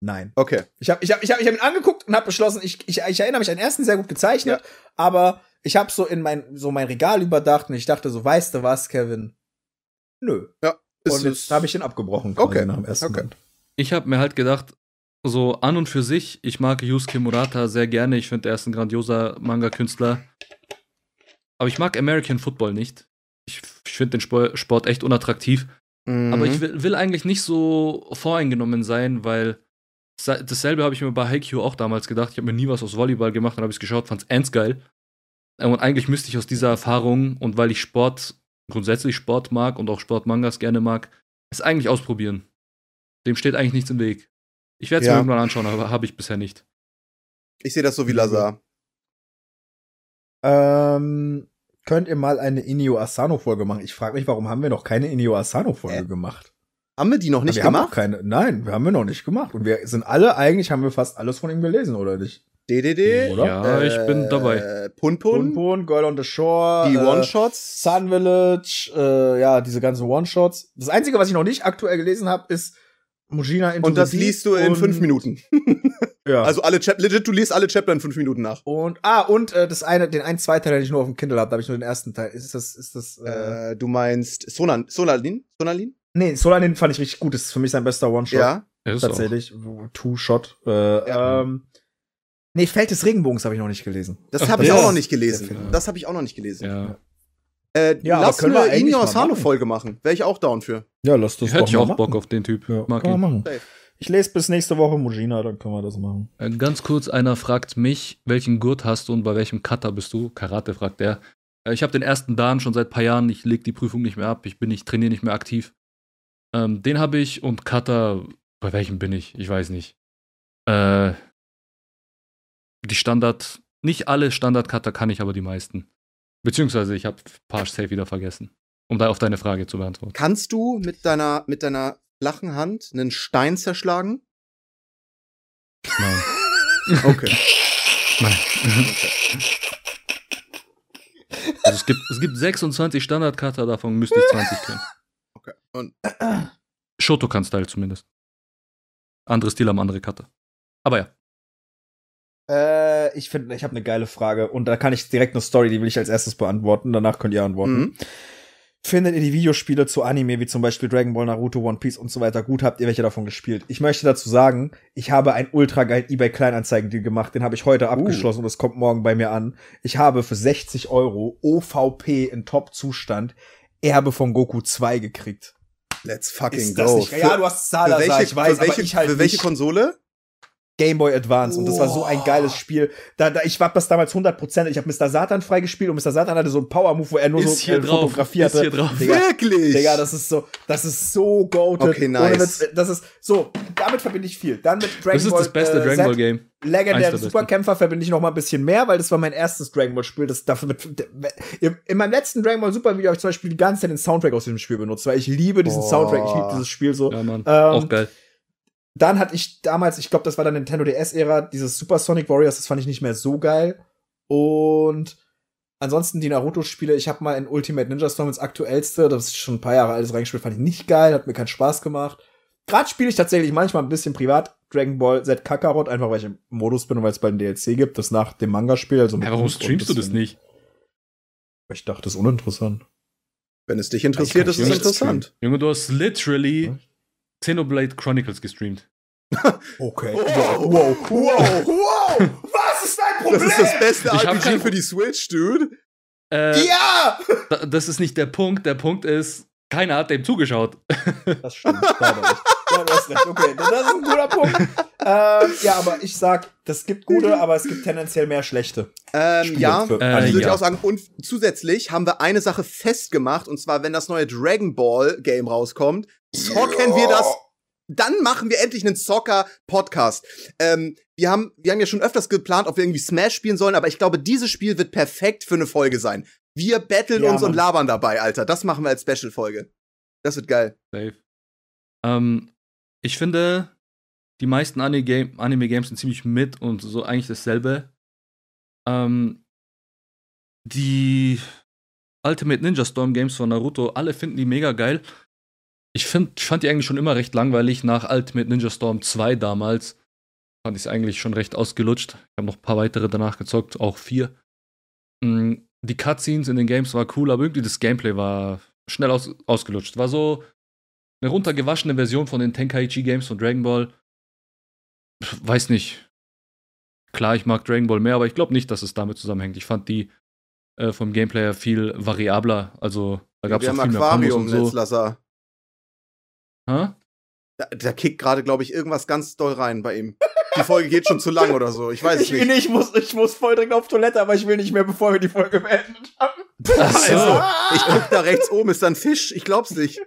nein. Okay. Ich habe ich hab, ich hab, ich hab ihn angeguckt und habe beschlossen, ich, ich, ich erinnere mich an den ersten sehr gut gezeichnet, aber ich habe so in mein so mein Regal überdacht und ich dachte so, weißt du was, Kevin? Nö. Ist und jetzt habe ich ihn abgebrochen Okay. nach dem ersten Okay. Band. Ich habe mir halt gedacht, so an und für sich, ich mag Yusuke Murata sehr gerne. Ich finde, er ist ein grandioser Manga-Künstler. Aber ich mag American Football nicht. Ich, ich finde den Spo- Sport echt unattraktiv. Mhm. Aber ich will, will eigentlich nicht so voreingenommen sein, weil dasselbe habe ich mir bei Haikyuu auch damals gedacht. Ich habe mir nie was aus Volleyball gemacht, dann habe ich es geschaut, fand's ernst geil. Äh, Und eigentlich müsste ich aus dieser Erfahrung und weil ich Sport, grundsätzlich Sport mag und auch Sportmangas gerne mag, es eigentlich ausprobieren. Dem steht eigentlich nichts im Weg. Ich werde es Ja. mir irgendwann anschauen, aber habe ich bisher nicht. Ich sehe das so wie Lazar. Ähm, könnt ihr mal eine Inio Asano Folge machen? Ich frage mich, warum haben wir noch keine Inio Asano Folge Äh, gemacht? Haben wir die noch nicht wir haben gemacht? keine. Nein, wir haben wir noch nicht gemacht. Und wir sind alle, eigentlich haben wir fast alles von ihm gelesen, oder nicht? DDD? Oder? Ja, ich bin dabei. Äh, Pun Pun? Pun, Girl on the Shore. Die äh, One-Shots? Sun Village, äh, ja, diese ganzen One-Shots. Das Einzige, was ich noch nicht aktuell gelesen habe, ist Mujina into Und das liest du in fünf Minuten. Ja. Also alle Chap legit, du liest alle Chapter in fünf Minuten nach. und, ah, und äh, das eine, den einen Zweiteil, den ich nur auf dem Kindle habe, da habe ich nur den ersten Teil. Ist das, ist das, äh, Äh, du meinst Sonan Sonalin? Sonalin? nee, Solan, den fand ich richtig gut. Das ist für mich sein bester One-Shot. Ja. Ja, ist Tatsächlich. Two-Shot. Äh, Ja. ähm, nee, Feld des Regenbogens habe ich noch nicht gelesen. Das habe ich das- auch noch nicht gelesen. Das habe ich auch noch nicht gelesen. Ja. Äh, Ja, lass können wir eine mal Asano machen. Folge machen. Wäre ich auch down für. Ja, lass das Ich hätte ich auch machen. Bock auf den Typ. Ja, Mag machen. Safe. Ich lese bis nächste Woche Mujina, dann können wir das machen. Äh, Ganz kurz, einer fragt mich, welchen Gurt hast du und bei welchem Kata bist du? Karate fragt er. Äh, Ich habe den ersten Dan schon seit ein paar Jahren. Ich leg die Prüfung nicht mehr ab. Ich bin nicht, trainiere nicht mehr aktiv. Ähm, den habe ich und Kata, bei welchem bin ich? Ich weiß nicht. Äh, die Standard, nicht alle Standard-Kata kann ich, aber die meisten. Beziehungsweise ich habe paar safe wieder vergessen. Um da auf deine Frage zu beantworten. Kannst du mit deiner, mit deiner flachen Hand einen Stein zerschlagen? Nein. Okay. Nein. Also es gibt, es gibt 26 Standard-Kata, davon müsste ich 20 können. okay. Und Shotokan-Style zumindest. Andere Stil haben andere Kata. Aber ja. Äh, ich finde, ich habe eine geile Frage und da kann ich direkt eine Story, die will ich als erstes beantworten. Danach könnt ihr antworten. Mhm. Findet ihr die Videospiele zu Anime, wie zum Beispiel Dragon Ball, Naruto, One Piece und so weiter, gut? Habt ihr welche davon gespielt? Ich möchte dazu sagen, ich habe einen ultra geilen eBay Kleinanzeigen-Deal gemacht. Den habe ich heute abgeschlossen und es kommt morgen bei mir an. Ich habe für 60 Euro OVP in Top-Zustand Erbe von Goku 2 gekriegt. let's fucking Ist das go. nicht geil? Ja, du hast für Salazar, welche, ich weiß, für welche, halt für welche. Konsole? Game Boy Advance und das war so ein geiles Spiel. Da, da ich war das damals 100%. Ich habe Mr. Satan freigespielt und Mr. Satan hatte so einen Power Move, wo er nur Ist so hier äh, drauf, Fotografie ist hier drauf. Digga, Wirklich? Digga, das ist so, das ist so goated. Okay, nice. Das ist so, damit verbinde ich viel. Dann mit Dragon Das ist Ball das beste äh, Dragon Ball Game. Legendäre der Superkämpfer verbinde ich noch mal ein bisschen mehr, weil das war mein erstes Dragon Ball Spiel. Das dafür mit, in meinem letzten Dragon Ball Super Video habe ich zum Beispiel die ganze Zeit den Soundtrack aus diesem Spiel benutzt, weil ich liebe diesen Boah. Soundtrack, ich liebe dieses Spiel so. Ja, Mann. Ähm, auch geil. Dann hatte ich damals, ich glaube, das war dann Nintendo DS-Ära, dieses Super Sonic Warriors, das fand ich nicht mehr so geil. Und ansonsten die Naruto-Spiele, ich habe mal in Ultimate Ninja Storm ins aktuellste, das ist schon ein paar Jahre altes reingespielt, fand ich nicht geil, hat mir keinen Spaß gemacht. Gerade spiele ich tatsächlich manchmal ein bisschen privat Dragon Ball Z Kakarot, einfach weil ich im Modus bin und weil es bald ein DLC gibt, das nach dem Manga-Spiel. Also Ja, warum streamst du das nicht? Ich dachte, das ist uninteressant. Wenn es dich interessiert, ist es interessant. Junge, du hast literally Xenoblade Chronicles gestreamt. Okay. Wow. wow, wow, wow. Was ist dein Problem? Das ist das beste Ich hab RPG kein- für die Switch, Dude. Äh, ja! da- Das ist nicht der Punkt. Der Punkt ist, keiner hat dem zugeschaut. Das stimmt. nicht. Ja, du hast recht. Okay, das ist ein guter Punkt. ähm, ja, aber ich sag, das gibt gute, aber es gibt tendenziell mehr schlechte. Ähm, Spiele ja, für Äh, also würde ich ja. auch sagen. Und zusätzlich haben wir eine Sache festgemacht, und zwar, wenn das neue Dragon Ball Game rauskommt, zocken wir das. Dann machen wir endlich einen Zocker-Podcast. Ähm, wir, haben, wir haben ja schon öfters geplant, ob wir irgendwie Smash spielen sollen, aber ich glaube, dieses Spiel wird perfekt für eine Folge sein. Wir battlen Ja, uns und Mann. labern dabei, Alter. Das machen wir als Special-Folge. Das wird geil. Safe. Ähm, ich finde, die meisten Anime- Anime-Games sind ziemlich mit und so eigentlich dasselbe. Ähm, die Ultimate Ninja Storm Games von Naruto, alle finden die mega geil. Ich find, fand die eigentlich schon immer recht langweilig. Nach Ultimate Ninja Storm 2 damals fand ich es eigentlich schon recht ausgelutscht. Ich habe noch ein paar weitere danach gezockt, auch vier. Mm, Die Cutscenes in den Games war cool, aber irgendwie das Gameplay war schnell aus, ausgelutscht. War so eine runtergewaschene Version von den Tenkaichi Games von Dragon Ball. Weiß nicht. Klar, ich mag Dragon Ball mehr, aber ich glaube nicht, dass es damit zusammenhängt. Ich fand die äh, vom Gameplay her viel variabler. Also da gab es viel mehr Kombos und so. Netzlasser. Hä? Da, da kickt gerade, glaube ich, irgendwas ganz doll rein bei ihm. Die Folge geht schon zu lang oder so. Ich weiß es Ich, nicht. nee, ich, muss, ich muss voll dringend auf Toilette, aber ich will nicht mehr, bevor wir die Folge beendet haben. Ach so. Also, ich guck da rechts oben, ist da ein Fisch? Ich glaub's nicht.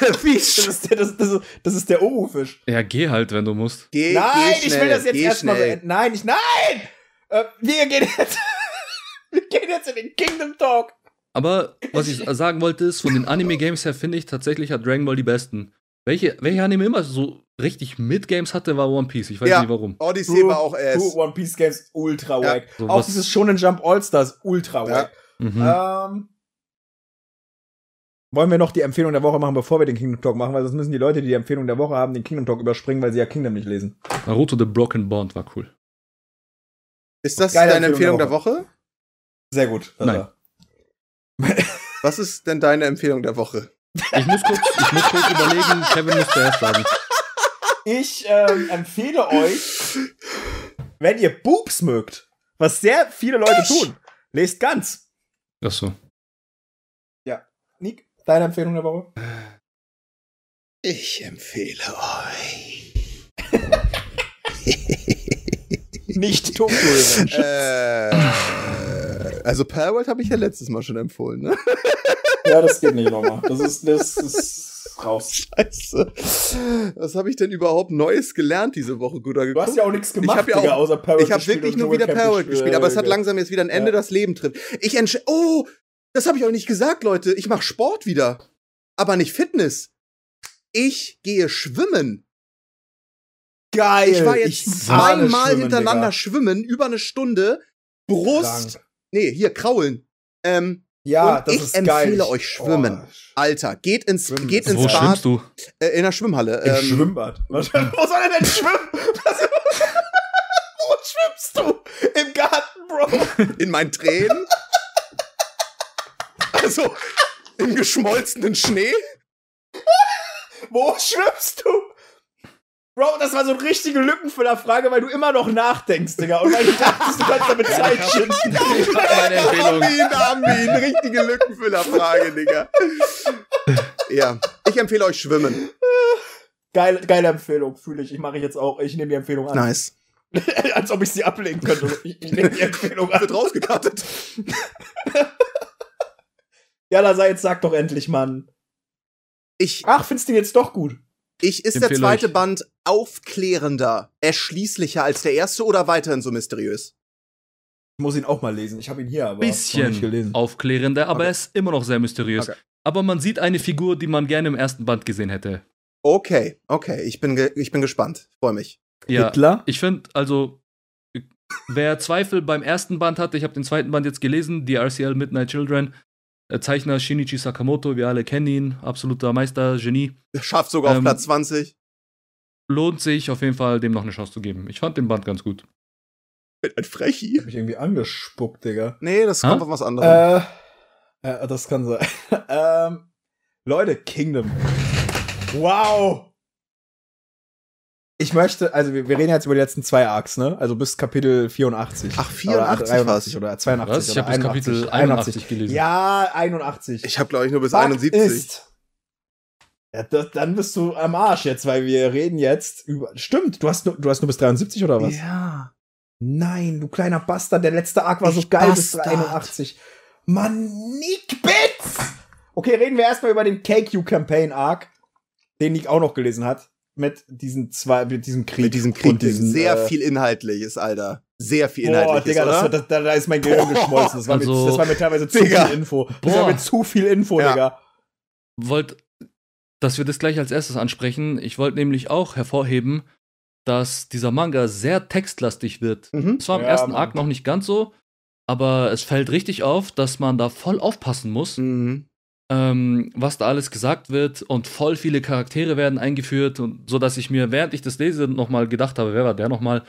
Der Das Fisch. ist der, das, das, ist- das ist der Oru-Fisch. Ja, geh halt, wenn du musst. Geh, Nein, geh ich will schnell, das jetzt erstmal schnell. beenden. Nein, ich, nein! Äh, wir gehen jetzt. wir gehen jetzt in den Kingdom Talk. Aber was ich sagen wollte, ist, von den Anime-Games her finde ich tatsächlich hat Dragon Ball die besten. Welche, welche Anime immer so richtig Mid-Games hatte, war One Piece. Ich weiß Ja. nicht warum. Odyssey war auch True ass. One Piece Games ultra Ja. wack. So auch dieses Shonen Jump All-Stars ultra Ja. wack. Mhm. Ähm, wollen wir noch die Empfehlung der Woche machen, bevor wir den Kingdom Talk machen, weil sonst müssen die Leute, die die Empfehlung der Woche haben, den Kingdom Talk überspringen, weil sie ja Kingdom nicht lesen. Naruto The Broken Bond war cool. Ist das Geile deine Empfehlung Empfehlung der der Woche? Sehr gut. Nein. Was ist denn deine Empfehlung der Woche? Ich muss kurz, ich muss kurz überlegen, Kevin muss zuerst sagen. Ich ähm, empfehle euch, wenn ihr Boobs mögt, was sehr viele Leute tun, lest ganz. Achso. Nick, deine Empfehlung der Woche? Ich empfehle euch. Nicht Tokyo Revenge. äh, also Palworld habe ich ja letztes Mal schon empfohlen, ne? ja, das geht nicht nochmal. Das ist, das ist raus. Scheiße. Was habe ich denn überhaupt Neues gelernt diese Woche, guter Du hast ja auch nichts gemacht, Ich hab ja Digga, auch- außer Parrot Ich habe wirklich nur wieder Parrot gespielt, aber es hat langsam jetzt wieder ein Ende, Ja. das Leben trifft. Ich entsch Oh, das habe ich euch nicht gesagt, Leute. Ich mache Sport wieder, aber nicht Fitness. Ich gehe schwimmen. Geil. Ich war jetzt zweimal schwimmen, hintereinander Digga. schwimmen, über eine Stunde. Brust. Krank. Nee, hier kraulen. Ähm, Ja, Und das ich ist geil. empfehle euch Schwimmen. Oh, Alter, geht ins, Schwimmen geht ins Wo Bad schwimmst du? äh, in der Schwimmhalle. Im Ähm, Schwimmbad. Was, wo soll er denn schwimmen? Wo schwimmst du? Im Garten, Bro. in meinen Tränen. also im geschmolzenen Schnee. Wo schwimmst du? Bro, das war so eine richtige Lückenfüllerfrage, weil du immer noch nachdenkst, Digga. Und weil du dachtest, du kannst damit Zeit schinden. Meine Empfehlung. Armin, Armin, richtige Lückenfüllerfrage, Digga. ja, ich empfehle euch Schwimmen. Geile, geile Empfehlung, fühle ich. Ich mache ich jetzt auch. Ich nehme die Empfehlung an. Nice. Als ob ich sie ablehnen könnte. Ich, ich nehme die Empfehlung an. Wird rausgekartet. Ja, sei jetzt sag doch endlich, Mann. Ich, Ach, findest du ihn jetzt doch gut? Ich ist der zweite euch. Band aufklärender, erschließlicher als der erste oder weiterhin so mysteriös? Ich muss ihn auch mal lesen. Ich habe ihn hier, aber noch nicht Bisschen gelesen. aufklärender, aber Okay. er ist immer noch sehr mysteriös. Okay. Aber man sieht eine Figur, die man gerne im ersten Band gesehen hätte. Okay, okay, ich bin, ge ich bin gespannt. Freue mich. Ja, Hitler? ich finde, also, wer Zweifel beim ersten Band hatte, ich habe den zweiten Band jetzt gelesen, die RCL Midnight Children. Der Zeichner Shinichi Sakamoto, wir alle kennen ihn, absoluter Meister, Genie. Schafft sogar auf Ähm, Platz 20. Lohnt sich auf jeden Fall, dem noch eine Chance zu geben. Ich fand den Band ganz gut. Ein Frechi. Hab mich irgendwie angespuckt, Digga. Nee, das Ha? kommt auf was anderes. Äh, Äh, das kann sein. ähm, Leute, Kingdom. Wow! Ich möchte, also wir, wir reden jetzt über die letzten zwei Arcs, ne? Also bis Kapitel 84. Ach, 84 oder war's. 83 oder 82 Was? Ich habe das Kapitel 81 gelesen. Ja, 81. Ich habe, glaube ich, nur bis Fakt 71. Ist, ja, das, dann bist du am Arsch jetzt, weil wir reden jetzt über. Stimmt, du hast nur, du hast nur bis 73 oder was? Ja. Nein, du kleiner Bastard, der letzte Arc war so Ich geil bis Bastard. 81. Mann, Nick Bits! Okay, reden wir erstmal über den KQ Campaign Arc, den Nick auch noch gelesen hat. Mit diesen zwei, mit diesem Krieg. Mit diesem Krieg, und diesen, sehr äh, viel Inhaltliches, Alter. Sehr viel Boah, Inhaltliches, Digga, das, oder? das, da, da ist mein Gehirn Boah. geschmolzen. Das war, Also, mir, das war mir teilweise zu Digga. viel Info. Das war Boah. mir zu viel Info, Ja. Digga. wollt, dass wir das gleich als erstes ansprechen. Ich wollte nämlich auch hervorheben, dass dieser Manga sehr textlastig wird. Mhm. War im Ja, ersten Mann. Arc noch nicht ganz so, aber es fällt richtig auf, dass man da voll aufpassen muss, Mhm. Ähm, was da alles gesagt wird und voll viele Charaktere werden eingeführt und so, dass ich mir, während ich das lese, nochmal gedacht habe, wer war der nochmal?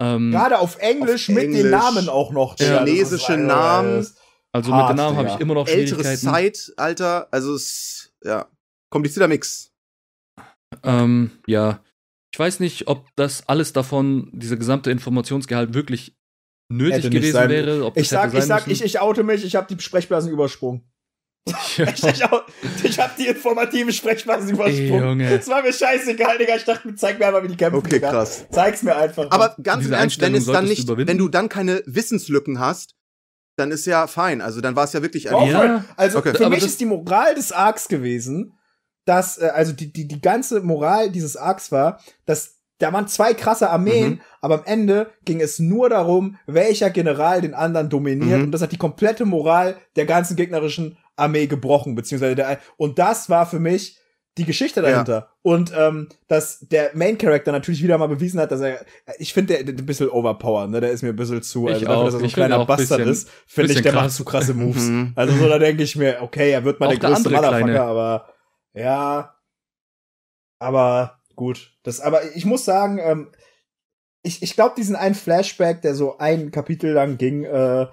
Ähm, Gerade auf Englisch Auf mit den Englisch. Namen auch noch. Chinesische äh, Namen. also hart, mit den Namen habe ich immer noch Ältere Schwierigkeiten. Zeit, Alter. Also es, ja. Komplizierter Mix. Ähm, ja. Ich weiß nicht, ob das alles davon, dieser gesamte Informationsgehalt wirklich nötig gewesen sein- wäre. Ob Ich sag, ich sag, müssen. ich, ich oute mich, ich habe die Sprechblasen übersprungen. Ich, ich, au- ich habe die informativen Sprechblasen Ey, übersprungen. Es war mir scheißegal, Digga. Ich dachte, zeig mir einfach, wie die kämpfen. Okay, Digga. krass. Zeig's mir einfach. Aber ganz im Ernst, wenn es dann nicht, überwinden. wenn du dann keine Wissenslücken hast, dann ist ja fein. Also dann war es ja wirklich Auch ein Ja. Also Okay. für Aber mich ist die Moral des Arcs gewesen, dass, äh, also die, die, die ganze Moral dieses Arcs war, dass da waren zwei krasse Armeen, Mhm. aber am Ende ging es nur darum, welcher General den anderen dominiert. Mhm. Und das hat die komplette Moral der ganzen gegnerischen Armee gebrochen, beziehungsweise der, und das war für mich die Geschichte dahinter. Und ähm, dass der Main Character natürlich wieder mal bewiesen hat, dass er, ich finde, der, der ein bisschen overpowered, ne? Der ist mir ein bisschen zu, Ich also dafür, auch. dass er so ein Ich kleiner Bastard bisschen- ist, finde ich, der macht krass. zu krasse Moves. Mhm. Also so, da denke ich mir, okay, er wird mal Auch der größte Motherfucker, Kleine. aber ja, aber gut. Das, aber ich muss sagen, ähm, ich, ich glaube, diesen einen Flashback, der so ein Kapitel lang ging, äh,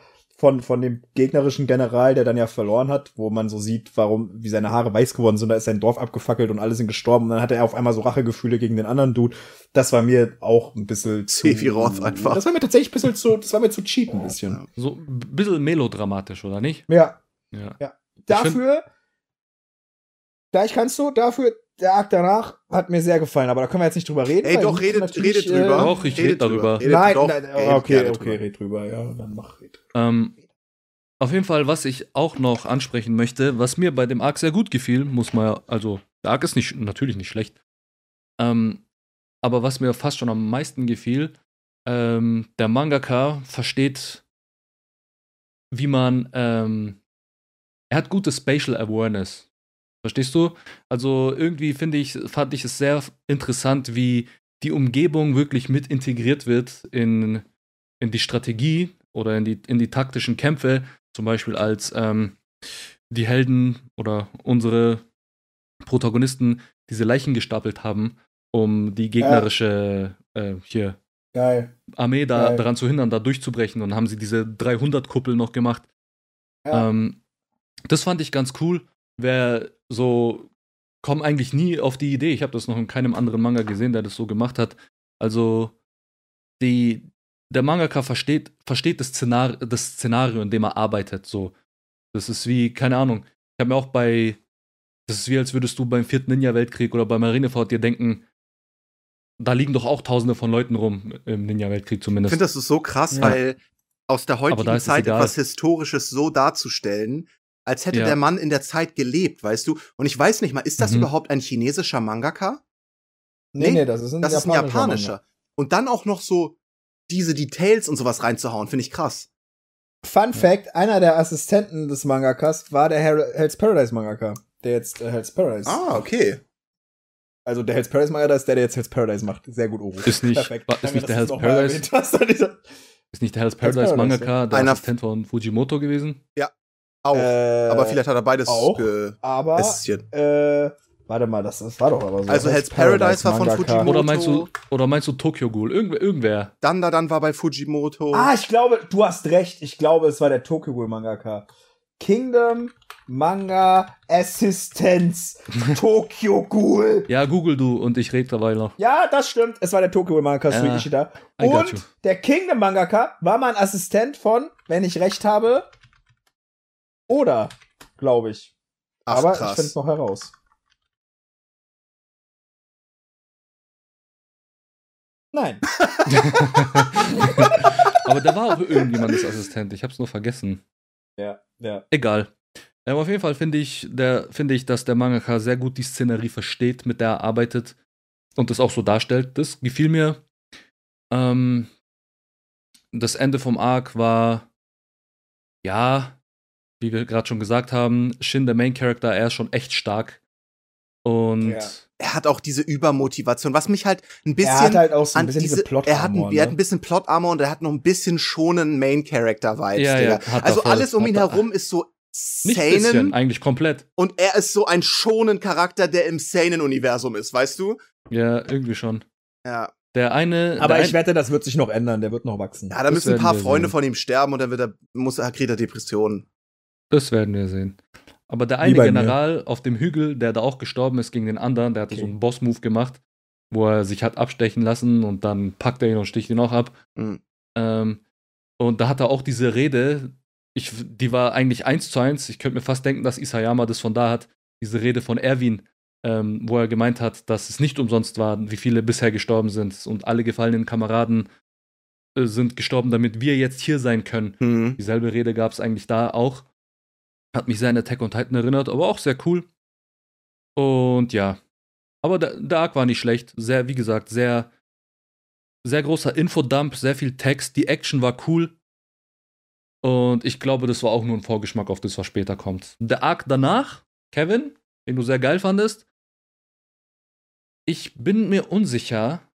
von, von dem gegnerischen General, der dann ja verloren hat, wo man so sieht, warum, wie seine Haare weiß geworden sind, da ist sein Dorf abgefackelt und alle sind gestorben und dann hatte er auf einmal so Rachegefühle gegen den anderen Dude. Das war mir auch ein bisschen zu. Sephiroth einfach. Das war mir tatsächlich ein bisschen zu, das war mir zu cheap ein bisschen. So ein bisschen melodramatisch, oder nicht? Ja, Ja. dafür, gleich kannst du, dafür, der Arc danach hat mir sehr gefallen, aber da können wir jetzt nicht drüber reden. Ey, doch, redet, natürlich, redet drüber. Äh, Doch, ich Redet red darüber. Redet nein, doch, nein, redet okay, okay, drüber. red drüber, ja, dann mach red. Ähm, auf jeden Fall, was ich auch noch ansprechen möchte, was mir bei dem Arc sehr gut gefiel, muss man ja, also der Arc ist nicht, natürlich nicht schlecht, ähm, aber was mir fast schon am meisten gefiel, ähm, der Mangaka versteht, wie man, ähm, er hat gute Spatial Awareness. Verstehst du? Also irgendwie finde ich, fand ich es sehr interessant, wie die Umgebung wirklich mit integriert wird in, in die Strategie oder in die, in die taktischen Kämpfe, zum Beispiel als ähm, die Helden oder unsere Protagonisten diese Leichen gestapelt haben, um die gegnerische äh, hier Geil. Armee da, Geil. daran zu hindern, da durchzubrechen. Und haben sie diese 300-Kuppel noch gemacht. Ja. Ähm, das fand ich ganz cool. Wer so, kommen eigentlich nie auf die Idee. Ich habe das noch in keinem anderen Manga gesehen, der das so gemacht hat. Also, die, der Mangaka versteht, versteht das, Szenar das Szenario, in dem er arbeitet. So. Das ist wie, keine Ahnung. Ich habe mir auch bei, das ist wie, als würdest du beim vierten Ninja-Weltkrieg oder bei Marineford dir denken, da liegen doch auch tausende von Leuten rum, im Ninja-Weltkrieg Ich zumindest. finde, das ist so krass, Ja. weil aus der heutigen Zeit etwas Historisches so darzustellen, als hätte Ja. der Mann in der Zeit gelebt, weißt du? Und ich weiß nicht mal, ist das Mhm. überhaupt ein chinesischer Mangaka? Nee, Nee, nee, das ist ein Das ist ein japanischer. Manga. Und dann auch noch so diese Details und sowas reinzuhauen, finde ich krass. Fun Fact: Einer der Assistenten des Mangakas war der Hell- Hell's Paradise Mangaka, der jetzt äh, Hell's Paradise. Ah, okay. Also der Hell's Paradise Mangaka ist der, der jetzt Hell's Paradise macht. Sehr gut, Oro. Ist nicht- Perfekt. war- ist Danke, nicht der Hell's Paradise? Ist nicht der Hell's Hell's Paradise Mangaka der Einer- Assistent von Fujimoto gewesen? Auch. Äh, aber vielleicht hat er beides auch. ge Aber, äh, warte mal, das, das war doch aber so. Also Hell's Paradise war von Mangaka. Fujimoto. Oder meinst du, oder meinst du Tokyo Ghoul? Irgendwer, irgendwer. Dann da dann war bei Fujimoto. Ah, ich glaube, du hast recht. Ich glaube, es war der Tokyo Ghoul Mangaka. Kingdom Manga Assistenz Tokyo Ghoul. Ja, google du und ich rede dabei noch. Ja, das stimmt. Es war der Tokyo Ghoul Mangaka Ja, Ishida. Und der Kingdom Mangaka war mal ein Assistent von, wenn ich recht habe, oder, glaube ich. Ach, Aber ich krass. finde es noch heraus. Nein. Aber da war auch irgendjemandes Assistent. Ich hab's nur vergessen. Ja, ja. Egal. Ähm, auf jeden Fall finde ich, der, finde ich, dass der Mangaka sehr gut die Szenerie versteht, mit der er arbeitet und das auch so darstellt. Das gefiel mir. Ähm, das Ende vom Arc war, ja, wie wir gerade schon gesagt haben, Shin, der Main Character, er ist schon echt stark. Und Ja. Er hat auch diese Übermotivation, was mich halt ein bisschen Er hat halt auch so ein bisschen diese, diese, plot er hat, ein, er hat ein ne? bisschen Plot-Armor und er hat noch ein bisschen schonen Main-Character-Vibes, Ja, Digga. ja, er also voll. alles um ihn er- herum ist so nicht ein bisschen, seinen eigentlich komplett. und er ist so ein schonen Charakter, der im Seinen-Universum ist, weißt du? Ja, irgendwie schon. Ja. Der eine. Aber der ich ein- wette, das wird sich noch ändern. Der wird noch wachsen. Ja, da Das müssen ein paar Freunde sehen. von ihm sterben und dann wird er, muss er, kriegt er Depressionen. Das werden wir sehen. Aber der eine bei mir. General auf dem Hügel, der da auch gestorben ist gegen den anderen, der hatte Okay. so einen Boss-Move gemacht, wo er sich hat abstechen lassen und dann packt er ihn und sticht ihn auch ab. Mhm. Ähm, und da hat er auch diese Rede, ich, die war eigentlich eins zu eins. Ich könnte mir fast denken, dass Isayama das von da hat. Diese Rede von Erwin, ähm, wo er gemeint hat, dass es nicht umsonst war, wie viele bisher gestorben sind. Und alle gefallenen Kameraden äh, sind gestorben, damit wir jetzt hier sein können. Hm. Dieselbe Rede gab es eigentlich da auch. Hat mich sehr an Attack on Titan erinnert, aber auch sehr cool. Und ja. Aber Arc war nicht schlecht. Sehr, wie gesagt, sehr, sehr großer Infodump, sehr viel Text. Die Action war cool. Und ich glaube, das war auch nur ein Vorgeschmack auf das, was später kommt. Der Arc danach, Kevin, den du sehr geil fandest. Ich bin mir unsicher,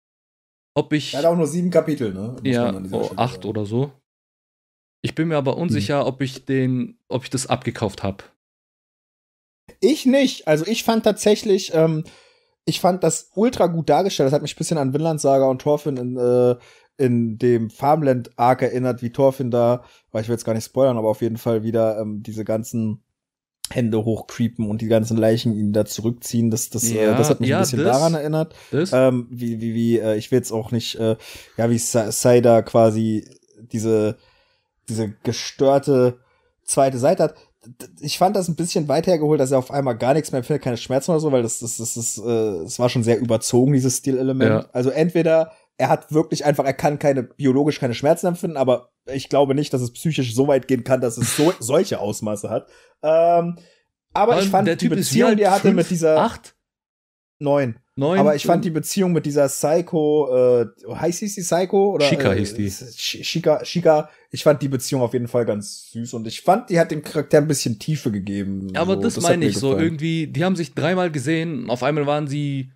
ob ich. Er hat auch nur sieben Kapitel, ne? Muss Ja, oh, acht oder so. Ich bin mir aber Hm. unsicher, ob ich den, ob ich das abgekauft habe. Ich nicht. Also ich fand tatsächlich, ähm, ich fand das ultra gut dargestellt. Das hat mich ein bisschen an Vinland Saga und Thorfinn in, äh, in dem Farmland Arc erinnert, wie Thorfinn da, weil ich will jetzt gar nicht spoilern, aber auf jeden Fall wieder ähm, diese ganzen Hände hochcreepen und die ganzen Leichen ihn da zurückziehen. Das, das, äh, Ja, das hat mich ja, ein bisschen das- daran erinnert. Ähm, wie, wie, wie, äh, ich will jetzt auch nicht, äh, ja, wie Sa- Saida quasi diese, diese gestörte zweite Seite hat. Ich fand das ein bisschen weit hergeholt, dass er auf einmal gar nichts mehr empfindet, keine Schmerzen oder so, weil das, das, das, das, äh, das war schon sehr überzogen, dieses Stilelement. Ja. Also entweder er hat wirklich einfach, er kann keine, biologisch keine Schmerzen empfinden, aber ich glaube nicht, dass es psychisch so weit gehen kann, dass es so, solche Ausmaße hat. Ähm, aber Vor ich fand der die Typ ist Beziehung, alt? die er hatte Fünf, mit dieser Acht? neun. Neun? Aber ich fand die Beziehung mit dieser Psycho, äh, heißt die Psycho? Oder, Shika äh, hieß die. Shika, Shika, ich fand die Beziehung auf jeden Fall ganz süß und ich fand, die hat dem Charakter ein bisschen Tiefe gegeben. Aber so, das, hat meine mir ich so. gefallen. Irgendwie, die haben sich dreimal gesehen. Auf einmal waren sie.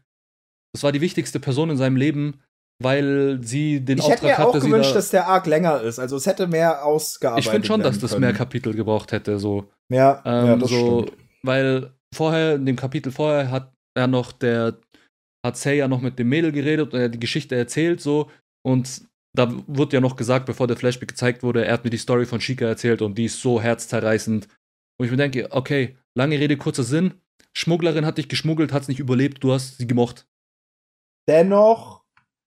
Das war die wichtigste Person in seinem Leben, weil sie den Ich hätte Auftrag mir auch hatte, sie gewünscht, da, dass der Arc länger ist. Also es hätte mehr ausgearbeitet Ich finde schon, dass das können. mehr Kapitel gebraucht hätte, so. Ja, Ähm, ja das so, stimmt. weil vorher, in dem Kapitel vorher, hat er noch der, hat Seiya noch mit dem Mädel geredet und er hat die Geschichte erzählt, so. Und da wurde ja noch gesagt, bevor der Flashback gezeigt wurde, er hat mir die Story von Shika erzählt und die ist so herzzerreißend. Und ich mir denke, okay, lange Rede, kurzer Sinn. Schmugglerin hat dich geschmuggelt, hat's nicht überlebt, du hast sie gemocht. Dennoch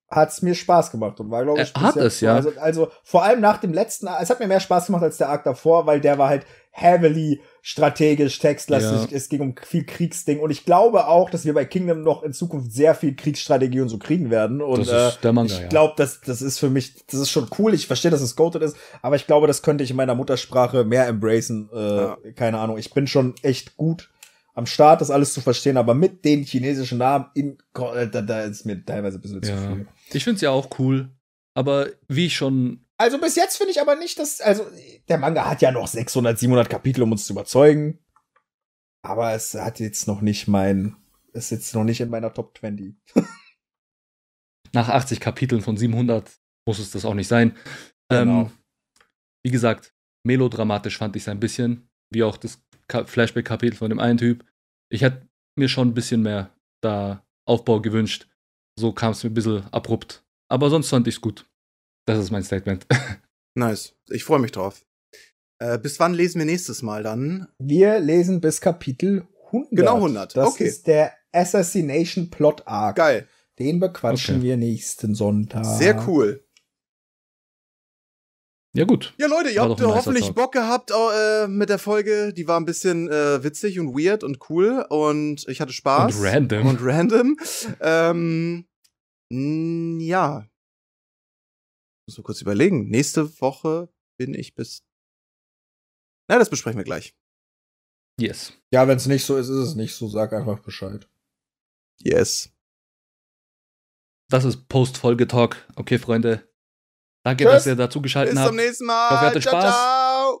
hat's mir Spaß gemacht und war, glaube ich, Er hat es, ja. Also, also vor allem nach dem letzten, es hat mir mehr Spaß gemacht als der Arc davor, weil der war halt heavily strategisch, textlastig, Ja. es ging um viel Kriegsding und ich glaube auch, dass wir bei Kingdom noch in Zukunft sehr viel Kriegsstrategie und so kriegen werden und Das ist äh, der Manga, ich glaube, das, das ist für mich, das ist schon cool. Ich verstehe, dass es goated ist, aber ich glaube, das könnte ich in meiner Muttersprache mehr embracen. Äh, Ja. Keine Ahnung. Ich bin schon echt gut am Start, das alles zu verstehen, aber mit den chinesischen Namen in, äh, da, da ist mir teilweise ein bisschen zu Ja. viel. Ich find's ja auch cool. Aber wie ich schon Also bis jetzt finde ich aber nicht, dass, also der Manga hat ja noch 600, 700 Kapitel, um uns zu überzeugen. Aber es hat jetzt noch nicht mein, ist jetzt noch nicht in meiner Top 20. nach 80 Kapiteln von 700 muss es das auch nicht sein. Genau. Ähm, wie gesagt, melodramatisch fand ich es ein bisschen, wie auch das Ka Flashback-Kapitel von dem einen Typ. Ich hätte mir schon ein bisschen mehr da Aufbau gewünscht. So kam es mir ein bisschen abrupt. Aber sonst fand ich es gut. Das ist mein Statement. Nice. Ich freue mich drauf. Äh, bis wann lesen wir nächstes Mal dann? Wir lesen bis Kapitel 100. Genau 100, Das okay. ist der Assassination Plot Arc. Geil. Den bequatschen Okay. wir nächsten Sonntag. Sehr cool. Ja, gut. Ja, Leute, ihr War habt hoffentlich. Bock gehabt äh, mit der Folge. Die war ein bisschen äh, witzig und weird und cool und ich hatte Spaß. Und random. Und random. ähm, ja. Muss mal kurz überlegen. Nächste Woche bin ich bis. Na, das besprechen wir gleich. Yes. Ja, wenn es nicht so ist, ist es nicht so. Sag einfach Bescheid. Yes. Das ist Post-Folge-Talk. Okay, Freunde. Danke, Tschüss. dass ihr dazu geschaltet Bis habt. zum nächsten Mal. hoffe, ihr hattet ciao, Spaß. ciao.